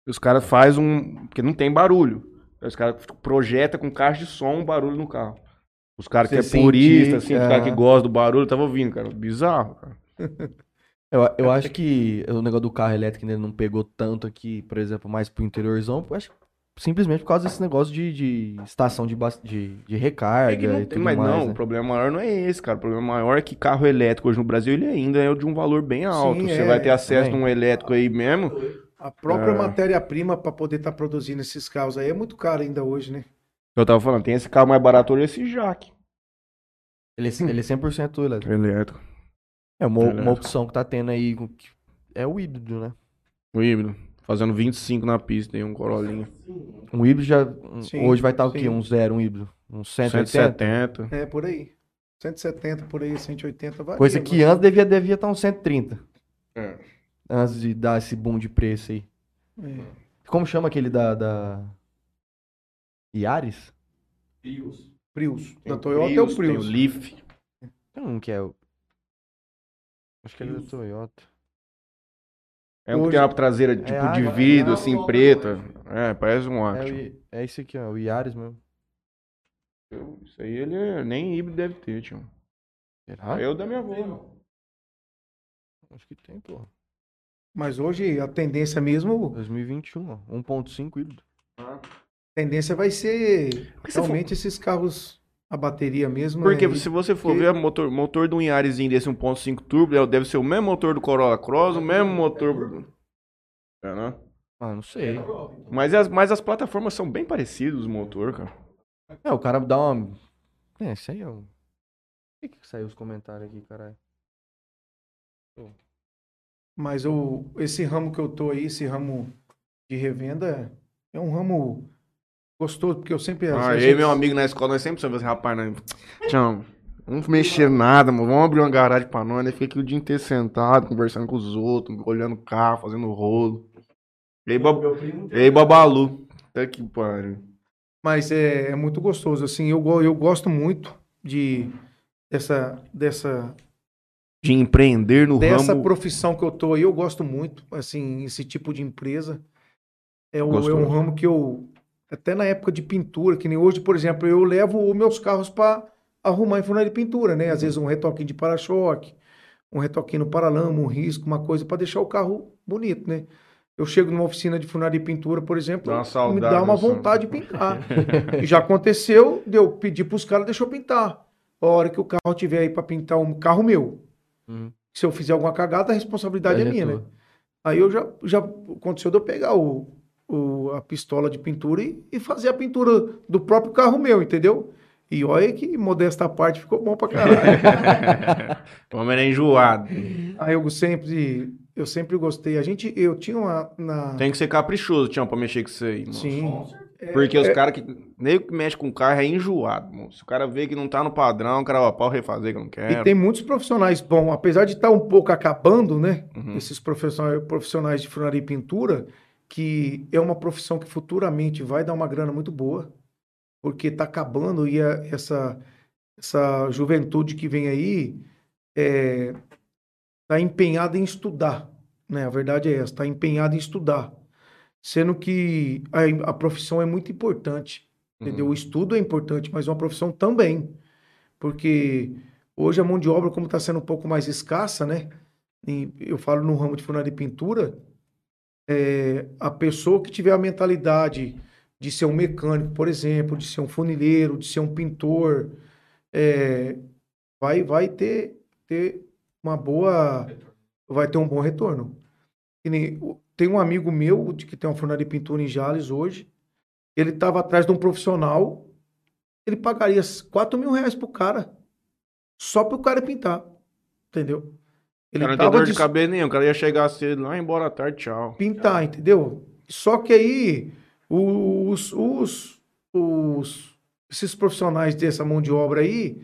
Os caras fazem um. Porque não tem barulho. Os caras projetam com caixa de som um barulho no carro. Os caras que é sentir, purista, assim, os é. caras que gostam do barulho, tava ouvindo, cara. Bizarro, cara. Eu, eu acho que o negócio do carro elétrico ainda não pegou tanto aqui, por exemplo, mais pro interiorzão. Eu acho que simplesmente por causa desse negócio de, de estação de, de, de É recarga que não e tem- tudo mas mais. não, né? o problema maior não é esse, cara. O problema maior é que carro elétrico hoje no Brasil ele ainda é de um valor bem alto. Você é, vai ter acesso também. num elétrico aí mesmo. A própria É. matéria-prima para poder estar produzindo esses carros aí é muito caro ainda hoje, né? Eu tava falando, tem esse carro mais barato hoje, esse Jaque. Ele, é- ele é 100% elétrico. Elétrico. É uma, Elétrico. uma opção que tá tendo aí, é o híbrido, né? O híbrido. Fazendo 25 na pista, tem um Corolinha. Um híbrido já, Sim, hoje vai estar o quê? Um zero, um híbrido? Um 180? 170. É por aí. 170 por aí, 180 vai. Coisa que antes devia estar devia tá uns 130. É. Antes de dar esse boom de preço aí. É. Como chama aquele da. da... Yaris? Prius. Prius. Tem Da Toyota é o Tem o Prius. Leaf. Tem um que é o. Acho que ele é da Toyota. É um que Hoje- tem uma traseira tipo ah, de é, vidro, é, assim, é, preta. É, parece um É, Action. I- é esse aqui, ó, o Yaris mesmo. Isso aí ele é- nem híbrido deve ter, tio. Será? É o da minha avó. Acho que tem, pô. Mas hoje a tendência mesmo, 2021, ó. 1.5 híbrido. a tendência vai ser se for- realmente esses carros a bateria mesmo. Porque né? se você for que- ver o motor, motor de um Yariszinho desse 1.5 turbo, é- deve ser o mesmo motor do Corolla Cross, o mesmo motor... É, né? Ah, não sei. Mas as, mas as plataformas são bem parecidas, os motor, cara. É, o cara dá uma. É, isso aí é o. Por que, que saiu os comentários aqui, caralho? Mas o, esse ramo que eu tô aí, esse ramo de revenda, é um ramo gostoso, porque eu sempre. Ah, eu e meu amigo na escola, nós sempre somos assim, rapaz, nós... Tchau, vamos mexer nada, mano. Vamos abrir uma garagem pra nós, né? Fica aqui o dia inteiro sentado, conversando com os outros, olhando o carro, fazendo rolo. E aí, Bab... E Babalu. Até que pariu. Mas é, é muito gostoso, assim, eu, eu gosto muito de dessa, dessa, De empreender no dessa ramo. profissão que eu tô aí, eu gosto muito, assim, esse tipo de empresa. É, o- é um ramo que eu, até na época de pintura, que nem hoje, por exemplo, eu levo os meus carros para arrumar em furnaria de pintura, né? Às vezes um retoquinho de para-choque, um retoquinho no paralama, um risco, uma coisa para deixar o carro bonito, né? Eu chego numa oficina de furnaria de pintura, por exemplo, Dá uma me saudade, dá uma assim. vontade de pintar. Já aconteceu de eu pedir para os caras, deixa eu pintar. A hora que o carro tiver aí para pintar um carro meu, Uhum. se eu fizer alguma cagada, a responsabilidade é Aí minha, né? Aí eu já, já aconteceu de eu pegar o, o- a pistola de pintura e, e fazer a pintura do próprio carro meu, entendeu? E olha que modesta parte ficou bom pra caralho. O homem era enjoado. Aí eu sempre, eu sempre gostei. A gente, eu tinha uma na Tem que ser caprichoso, Tião, pra mexer com isso aí, mano. sim, Porque os caras que. Nem que mexe com carro é enjoado, mano. Se o cara vê que não tá no padrão, o cara, ó, pode refazer que eu não e quero. tem muitos profissionais bom, apesar de estar um pouco acabando, né? Uhum. Esses profissionais, profissionais de furnaria e pintura, que é uma profissão que futuramente vai dar uma grana muito boa, porque está acabando e a- essa, essa juventude que vem aí está empenhada em estudar, né? A verdade é essa, está empenhada em estudar, sendo que a, a profissão é muito importante, entendeu? Uhum. O estudo é importante, mas uma profissão também, porque hoje a mão de obra, como está sendo um pouco mais escassa, né? E eu falo no ramo de furnaria e pintura, é, a pessoa que tiver a mentalidade de ser um mecânico, por exemplo, de ser um funileiro, de ser um pintor, é, vai, vai ter, ter uma boa, vai ter um bom retorno. tem um amigo meu que tem uma fornalha de pintura em Jales hoje. Ele estava atrás de um profissional. Ele pagaria 4 mil reais pro cara. Só pro cara pintar. Entendeu? Ele cara não tem dor de cabeça nenhum. O cara ia chegar cedo lá ir embora à tarde, tchau. pintar, entendeu? Só que aí os, os, os- esses profissionais dessa mão de obra aí,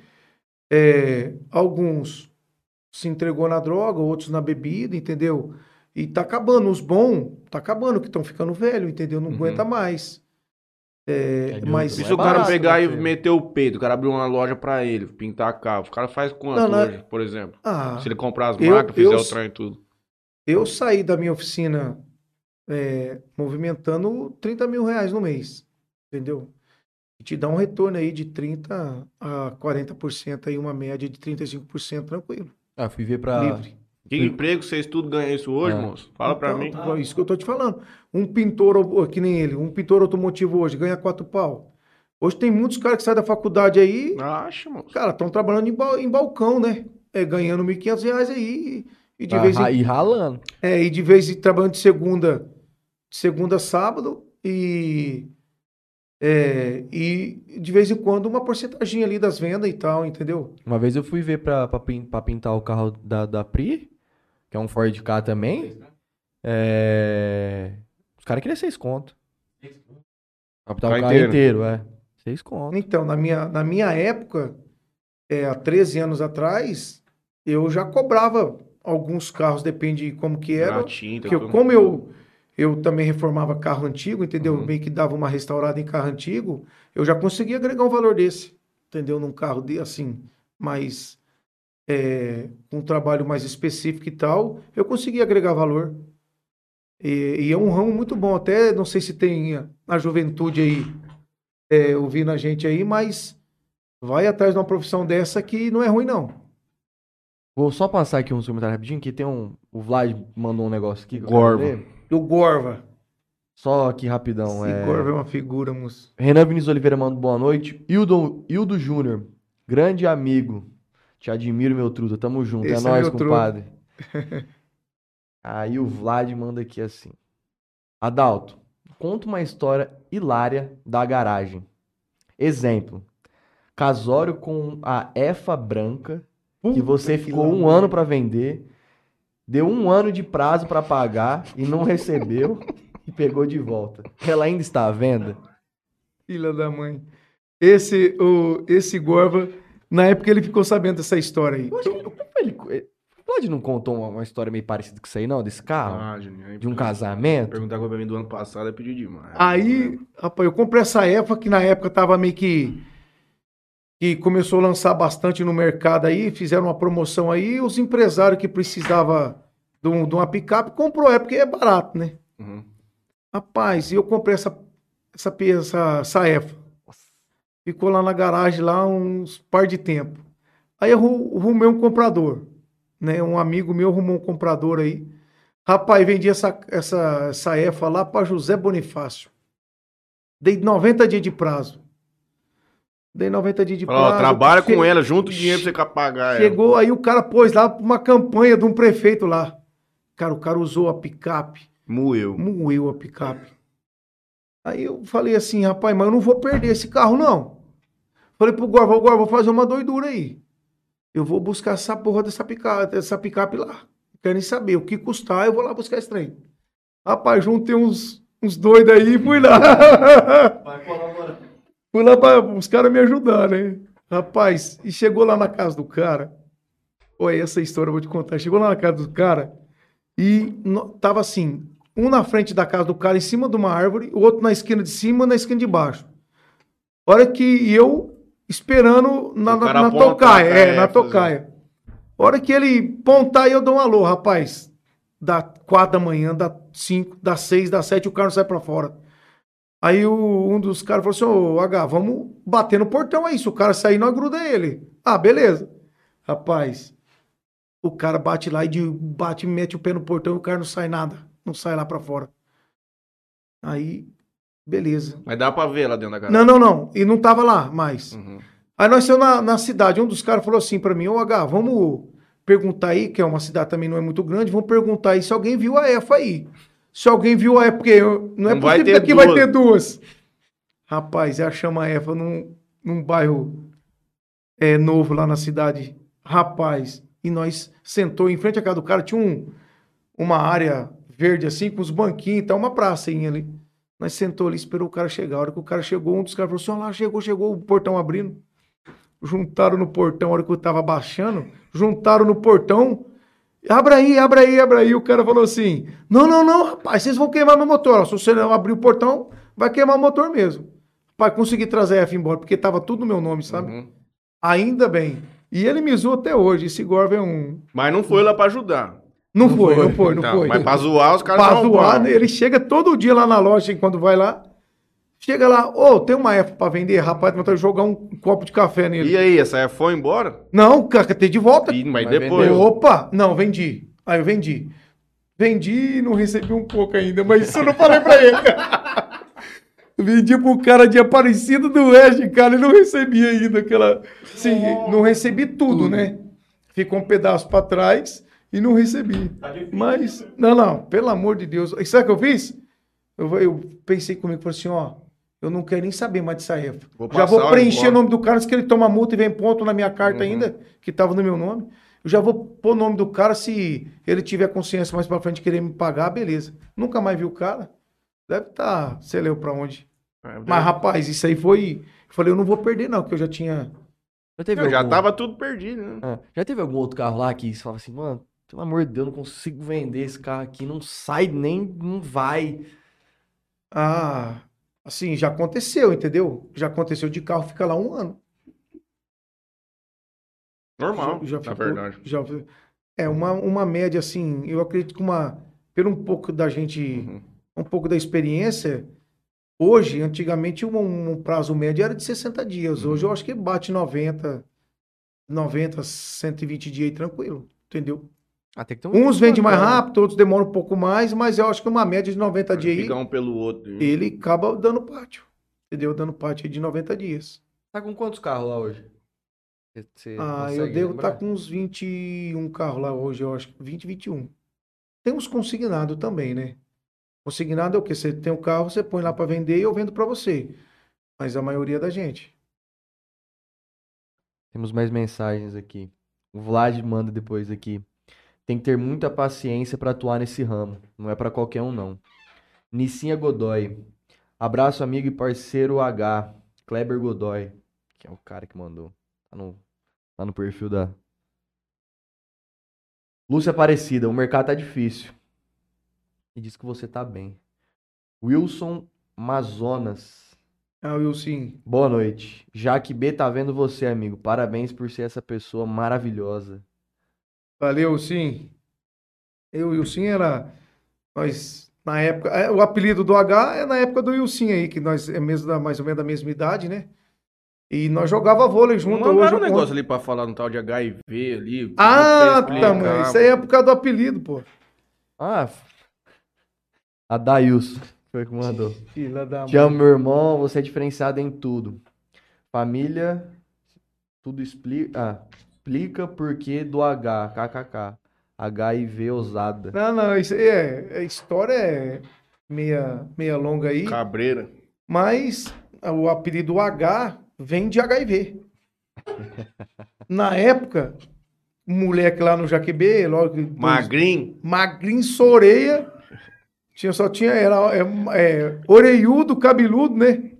é, alguns se entregou na droga, outros na bebida, entendeu? E tá acabando, os bons tá acabando, que estão ficando velho, entendeu? Não Uhum. aguenta mais. É, É mas E se o cara barato, pegar né, e meter o peito, o cara abrir uma loja pra ele, pintar carro, o cara faz quanto Não, não é- hoje, por exemplo? ah, Se ele comprar as eu- máquinas, fizer eu- o trem e tudo. eu saí da minha oficina é, movimentando 30 mil reais no mês, entendeu? E te dá um retorno aí de 30 a 40%, aí uma média de 35% tranquilo, Ah, fui ver pra. Que emprego vocês tudo ganham isso hoje, É. moço? Fala pra Então, mim. Isso que eu tô te falando. Um pintor, que nem ele, um pintor automotivo hoje ganha quatro pau. Hoje tem muitos caras que saem da faculdade aí, Acha, moço. cara, estão trabalhando em, bal- em balcão, né? É, ganhando 1.500 reais aí. E, de Ah, vez em ra- E ralando. É, e de vez em trabalhando de segunda, de segunda a sábado e é, e de vez em quando uma porcentagem ali das vendas e tal, entendeu? Uma vez eu fui ver pra, pra, pin- pra pintar o carro da, da Pri, que é um Ford K também. É... Os caras queriam seis conto. Pra pintar o Carro carro inteiro. inteiro, é. Seis conto. Então, na minha, na minha época, é, há 13 anos atrás, eu já cobrava alguns carros, depende de como que era. Na tinta, Porque eu- como eu, eu também reformava carro antigo, entendeu? Uhum. Meio que dava uma restaurada em carro antigo, eu já conseguia agregar um valor desse, entendeu? Num carro de, assim, mais. É, com um trabalho mais específico e tal, eu conseguia agregar valor. E, e é um ramo muito bom. Até não sei se tem a, juventude aí é, ouvindo a gente aí, mas vai atrás de uma profissão dessa que não é ruim, não. Vou só passar aqui uns comentários rapidinho, que tem um... O Vlad mandou um negócio aqui. Gorva. Do Gorva. Só aqui rapidão. Esse é... Gorva é uma figura, moço. Renan Vinícius Oliveira manda boa noite. Hildo, Hildo Júnior, grande amigo. Te admiro, meu truta. Tamo junto. Esse é é nóis, truta. compadre. Aí o Vlad manda aqui assim. Adalto, conta uma história hilária da garagem. Exemplo. Casório com a EFA branca, que Puta você ficou um ano pra vender, deu um ano de prazo pra pagar e não recebeu e pegou de volta. Ela ainda está à venda? Filha da mãe. Esse, o, esse Gorva, na época ele ficou sabendo dessa história aí. Eu acho que ele, ele, ele- Vlad não contou uma, uma história meio parecida com isso aí, não? Desse carro? Ah, Juninho, aí de um perguntar- casamento? Perguntar pra mim do ano passado é pedir demais. Aí, rapaz, eu comprei essa EFA que na época tava meio que. que começou a lançar bastante no mercado aí, fizeram uma promoção aí, os empresários que precisavam de, um- de uma picape comprou, é porque é barato, né? Uhum. Rapaz, e eu comprei essa, essa, essa, essa EFA. Ficou lá na garagem lá uns par de tempo. Aí eu arru- arrumei um comprador, né? Um amigo meu arrumou um comprador aí. Rapaz, vendi essa, essa, essa EFA lá para José Bonifácio. Dei 90 dias de prazo. Dei 90 dias de ó, prazo. trabalha com ela, junta o dinheiro pra você pagar ela. Chegou aí, o cara pôs lá uma campanha de um prefeito lá. Cara, o cara usou a picape Moeu. moeu a picape. Aí eu falei assim, rapaz, mas eu não vou perder esse carro, não. Falei pro Gorva, ô Gorva, vou fazer uma doidura aí. Eu vou buscar essa porra dessa picape, dessa picape lá. Quero nem saber o que custar, eu vou lá buscar esse trem. Rapaz, juntei uns, uns doidos aí e fui lá. fui lá para os caras me ajudar, né? Rapaz, e chegou lá na casa do cara. Olha, essa história eu vou te contar. Chegou lá na casa do cara e no- tava assim, um na frente da casa do cara, em cima de uma árvore, o outro na esquina de cima, na esquina de baixo. Hora que eu esperando na, na, na tocaia, é, é, na fazer. tocaia. Hora que ele pontar, eu dou um alô, rapaz. Da quatro da manhã, da cinco, da seis, da sete, o cara não sai pra fora. Aí o- um dos caras falou assim, ô H, vamos bater no portão aí, se o cara sair, nós gruda ele. Ah, beleza. Rapaz, o cara bate lá e de- bate, mete o pé no portão e o cara não sai nada. Não sai lá pra fora. Aí, beleza. Mas dá pra ver lá dentro da garagem. Não, não, não. E não tava lá mais. Uhum. Aí nós saímos na, na cidade. Um dos caras falou assim pra mim: Ô H, vamos perguntar aí, que é uma cidade também não é muito grande, vão perguntar aí se alguém viu a EFA aí. Se alguém viu a EFA, porque não é Não vai possível que aqui vai duas. ter duas. Rapaz, é chama a EFA num, num bairro é, novo lá na cidade. Rapaz, e nós sentou em frente à casa do cara, tinha um, uma área verde assim, com os banquinhos e tal, uma pracinha ali. Nós sentou ali, esperou o cara chegar. A hora que o cara chegou, um dos caras falou assim: "Olha lá, chegou, chegou, o portão abrindo. Juntaram no portão, a hora que eu tava baixando, juntaram no portão. Abra aí, abra aí, abra aí. O cara falou assim: Não, não, não, rapaz, vocês vão queimar meu motor. Se você não abrir o portão, vai queimar o motor mesmo. Rapaz, consegui trazer a F embora, porque tava tudo no meu nome, sabe? Uhum. Ainda bem. E ele me zoou até hoje. Esse Gorva é um. Mas não foi lá pra ajudar. Não, foi, não foi, não Então, foi. Mas pra zoar, os caras Pra não zoar, vão. ele chega todo dia lá na loja, quando vai lá. Chega lá, ô, tem uma F pra vender, rapaz, mas jogar um copo de café nele. E aí, essa aí foi embora? Não, cara, tem de volta. Ih, mas Mas depois. vendeu. Opa! Não, vendi. Aí eu vendi. Vendi e não recebi um pouco ainda, mas isso eu não falei pra ele. vendi pro cara de Aparecido do Oeste, cara, e não recebi ainda aquela. Sim, não recebi tudo, né? Ficou um pedaço pra trás e não recebi. Tá. Mas, não, não, pelo amor de Deus. E sabe o que eu fiz? Eu, eu pensei comigo, falei assim, ó, eu não quero nem saber mais dessa EFA. Vou Já passar vou o preencher o nome do cara, se que ele toma multa e vem ponto na minha carta Uhum. ainda, que tava no meu nome. Eu já vou pôr o nome do cara, se ele tiver consciência mais pra frente de querer me pagar, beleza. Nunca mais vi o cara. Deve estar, sei lá pra onde. É, Mas, rapaz, isso aí foi... Eu falei, eu não vou perder não, porque eu já tinha... Já teve, Eu já algum... tava tudo perdido, né? Ah, já teve algum outro carro lá que você falava assim, mano, pelo amor de Deus, não consigo vender esse carro aqui, não sai nem, não vai. Ah, assim, já aconteceu, entendeu? Já aconteceu de carro ficar lá um ano. Normal, Já na ficou- verdade. já- é uma, uma média assim, eu acredito que uma pelo um pouco da gente, Uhum. um pouco da experiência, hoje, antigamente um, um prazo médio era de 60 dias. Uhum. Hoje eu acho que bate 90, 90, 120 dias aí tranquilo, entendeu? Ah, tem que ter um Uns vendem mais rápido, outros demoram um pouco mais, mas eu acho que uma média de 90 dias aí, um pelo outro. ele acaba dando pátio. Entendeu? Dando pátio aí de 90 dias. Tá com quantos carros lá hoje? Você- Ah, eu devo estar com uns 21 carros lá hoje, eu acho. 20, 21. Tem uns consignados também, né? Consignado é o quê? Você tem um carro, você põe lá para vender e eu vendo para você. Mas a maioria da gente. Temos mais mensagens aqui. O Vlad manda depois aqui. Tem que ter muita paciência pra atuar nesse ramo. Não é pra qualquer um, não. Nicinha Godoy. Abraço, amigo e parceiro H. Kleber Godoy. Que é o cara que mandou. Tá no, tá no perfil da. Lúcia Aparecida. O mercado tá difícil. E diz que você tá bem. Wilson Mazonas. Ah, sim. Boa noite. Jaque B tá vendo você, amigo. Parabéns por ser essa pessoa maravilhosa. Valeu, sim. Eu e o Sim era. Nós, na época. é, O apelido do H é na época do Wilson aí, que nós é mesmo da, mais ou menos da mesma idade, né? E nós jogava vôlei junto. Mandaram hoje um negócio conto. ali pra falar no tal de HIV ali. Ah, tá, mano. Isso aí é por causa do apelido, pô. Ah, a Dailson foi que mandou. Filha da Te amo, meu irmão. Você é diferenciado em tudo. Família, tudo explica. Ah, explica porquê do H, kkk. HIV ousada. Não, não, isso aí é, a história é meia, meia longa aí, Cabreira. mas o apelido H vem de HIV. Na época, um moleque lá no Jaquebê, logo Magrinho. magrinho, soreia, tinha, só tinha, era é, é, oreiudo, cabeludo, né?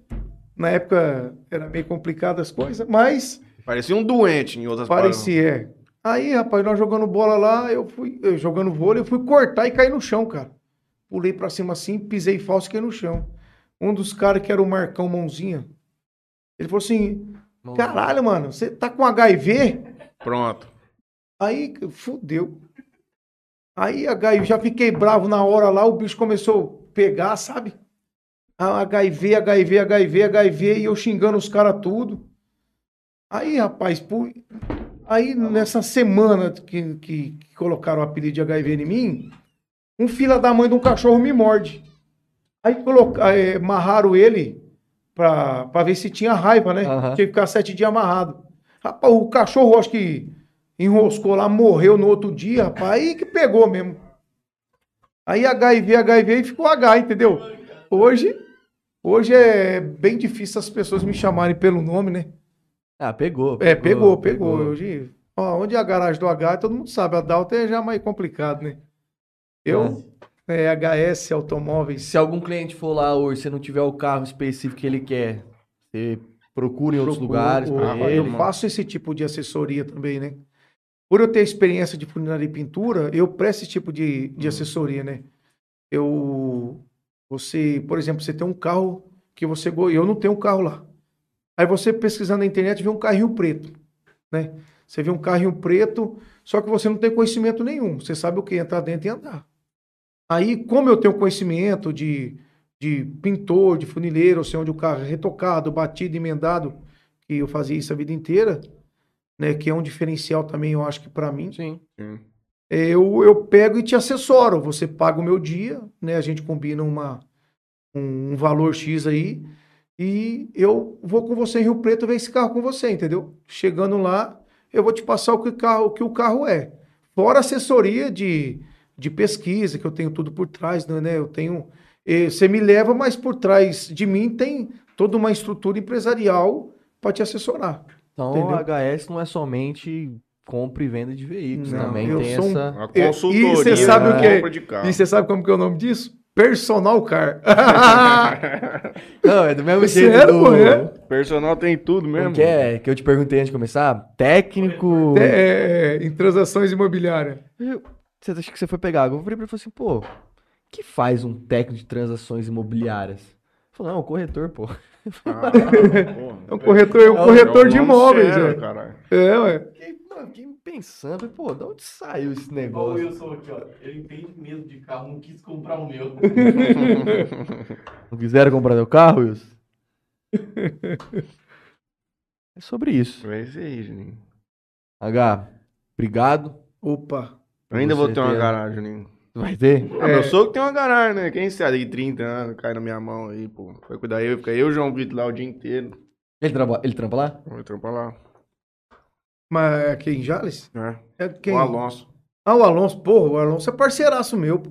Na época era meio complicado as coisas, mas Parecia um doente, em outras palavras. Parecia, é. Aí, rapaz, nós jogando bola lá, eu fui, eu jogando vôlei, eu fui cortar e caí no chão, cara. Pulei pra cima assim, pisei falso e caí no chão. Um dos caras que era o Marcão Mãozinha, ele falou assim, caralho, mano, você tá com HIV? Pronto. Aí, fudeu. Aí, HIV, já fiquei bravo na hora lá, o bicho começou a pegar, sabe? Ah, HIV, HIV, HIV, HIV, e eu xingando os caras tudo. Aí, rapaz, pu- aí nessa semana que, que, que colocaram o apelido de HIV em mim, um filho da mãe de um cachorro me morde. Aí coloca, eh, amarraram ele pra, pra ver se tinha raiva, né? Aham. Tinha que ficar sete dias amarrado. Rapaz, o cachorro, acho que enroscou lá, morreu no outro dia, rapaz, aí que pegou mesmo. Aí HIV, HIV e ficou H, entendeu? Hoje, hoje é bem difícil as pessoas me chamarem pelo nome, né? Ah, pegou. É, pegou, pegou. Hoje, ó, onde é a garagem do H, todo mundo sabe. A Dalton é já mais complicado, né? Eu, é, HS Automóveis. Se algum cliente for lá hoje, se não tiver o carro específico que ele quer, você procura em outros lugares pra eu faço esse tipo de assessoria também, né? Por eu ter experiência de funilaria e pintura, eu presto esse tipo de, de assessoria, né? Eu, você, por exemplo, você tem um carro que você, eu não tenho um carro lá. Aí você pesquisando na internet vê um carrinho preto, né? Você vê um carrinho preto, só que você não tem conhecimento nenhum. Você sabe o que é entrar dentro e andar. Aí, como eu tenho conhecimento de, de pintor, de funileiro, eu sei onde o carro é retocado, batido, emendado, que eu fazia isso a vida inteira, né? Que é um diferencial também, eu acho que para mim. Sim. Sim. Eu, eu pego e te assessoro. Você paga o meu dia, né? A gente combina uma, um, um valor X aí. E eu vou com você em Rio Preto ver esse carro com você, entendeu? Chegando lá, eu vou te passar o que o carro, o que o carro é. Fora assessoria de, de pesquisa, que eu tenho tudo por trás, né? Eu tenho. eh, Você me leva, mas por trás de mim tem toda uma estrutura empresarial para te assessorar. Então Entendeu? a HS não é somente compra e venda de veículos, Não, também eu tem sou um- essa. Uma E- e consultoria. você sabe o que é- compra de carro. E você sabe como que é o nome disso? Personal Car. Não, é do mesmo jeito Sério, do. é? Personal tem tudo mesmo. Que é? Que eu te perguntei antes de começar? Técnico. É, em transações imobiliárias. Eu- Você acha que você foi pegar água? Eu falei pra ele falei assim, pô, o que faz um técnico de transações imobiliárias? Ele falou, não, é um corretor, pô. Ah. É um corretor, é um É corretor É de nome imóveis, sério. É, ué. Fiquei, mano, fiquei pensando, pô, de onde saiu esse Igual o negócio? Wilson aqui, ó. Ele entende mesmo de carro, não quis comprar o meu. Não quiseram comprar meu carro, Wilson? é sobre isso. É isso aí, Juninho. H, obrigado. Opa. Eu ainda vou ter uma garagem, Juninho. Vai ter? Ah, meu sogro tem uma garagem, né? Quem sabe, de 30 anos, cai na minha mão aí, pô. Vai cuidar eu, fica eu e o João Vitor lá o dia inteiro. Ele, traba- ele trampa lá? Vou trampar lá, Mas é quem, Jales? né? É quem? O Alonso. Ah, o Alonso. Porra, o Alonso é parceiraço meu.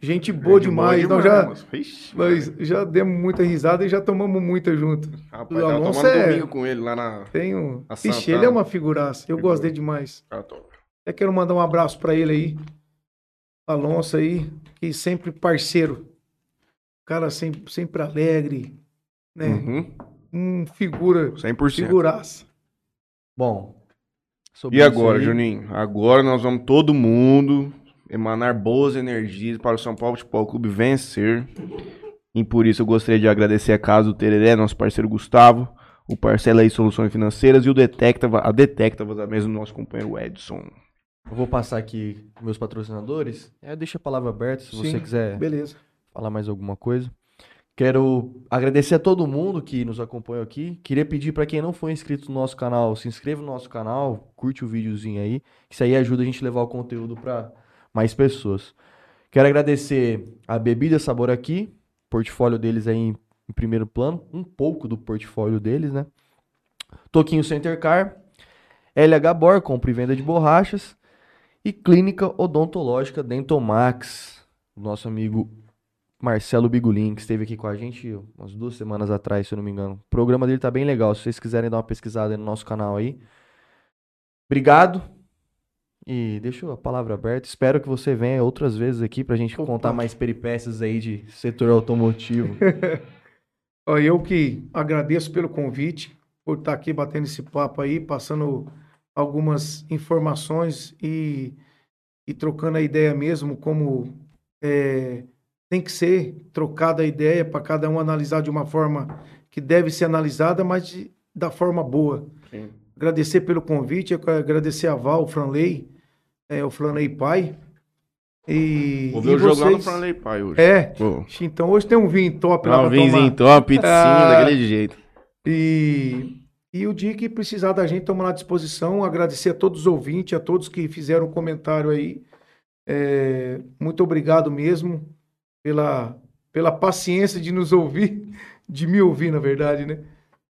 Gente boa Gente demais. boa Nós já, mas- Ixi, nós já demos muita risada e já tomamos muita junto. Rapaz, o Alonso é- domingo com ele lá na... Tenho. Ixi, Santana. ele é uma figuraça. Eu Figura. gosto dele demais. Ah, tô. Até quero mandar um abraço pra ele aí. Alonso aí, que sempre parceiro. Cara sempre, sempre alegre, né? Uhum, Um figura, 100%. figuraça. Bom. Sobre E agora, aí- Juninho? Agora nós vamos todo mundo emanar boas energias para o São Paulo Futebol Clube vencer. E por isso eu gostaria de agradecer a casa do Tereré, nosso parceiro Gustavo, o Parcela aí Soluções Financeiras e o Detecta, a Detecta do nosso companheiro Edson. Eu vou passar aqui meus patrocinadores. É, deixa a palavra aberta se você Sim, quiser Beleza. falar mais alguma coisa. Quero agradecer a todo mundo que nos acompanhou aqui. Queria pedir para quem não foi inscrito no nosso canal, se inscreva no nosso canal, curte o videozinho aí, que isso aí ajuda a gente a levar o conteúdo para mais pessoas. Quero agradecer a Bebida Sabor aqui, portfólio deles aí em, em primeiro plano, um pouco do portfólio deles, né? Toquinho Center Car, LH Bor, compra e venda de borrachas e Clínica Odontológica Dentomax, nosso amigo Marcelo Bigulin, que esteve aqui com a gente umas duas semanas atrás, se eu não me engano. O programa dele tá bem legal. Se vocês quiserem dar uma pesquisada no nosso canal aí. Obrigado. E deixo a palavra aberta. Espero que você venha outras vezes aqui pra gente Opa. contar mais peripécias aí de setor automotivo. Eu que agradeço pelo convite, por estar aqui batendo esse papo aí, passando algumas informações e, e trocando a ideia mesmo, como é, tem que ser trocada a ideia para cada um analisar de uma forma que deve ser analisada, mas de- da forma boa. Sim. Agradecer pelo convite, agradecer a Val, o Franley, é, o Franley Pai. E, Vou ver o jogo lá no vocês- Franley Pai hoje. É, Pô. então hoje tem um vinho top lá Dá um tomar. top, pizzinho, Ah. daquele jeito. E, e o dia que precisar da gente, estamos à disposição. Agradecer a todos os ouvintes, a todos que fizeram comentário aí. É, muito obrigado mesmo pela, pela paciência de nos ouvir, de me ouvir, na verdade, né?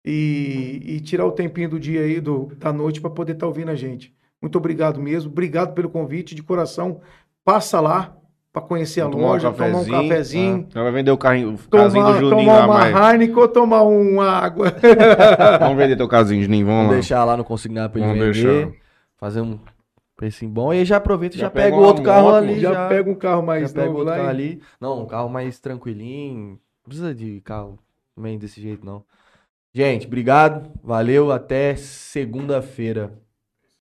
E, e tirar o tempinho do dia aí, do, da noite, para poder estar ouvindo a gente. Muito obrigado mesmo. Obrigado pelo convite. De coração, passa lá para conhecer a Vamos tomar um loja, tomar um cafezinho. Ela vai vender o carrinho, o Tomar, casinho do Juninho tomar lá, uma mais. Heineken ou tomar uma água. Vamos vender teu casinho, Juninho, vamos, Vamos lá. deixar lá no consignar pra ele Vamos vender. deixar. Fazer um precinho bom. E aí já aproveita e Já já, pega pega o outro carro moto, ali. já, Já, pega um carro já mais pega o novo outro carro ali. Não, um carro mais tranquilinho. Não precisa de carro também desse jeito, não. Gente, obrigado. Valeu. Até segunda-feira.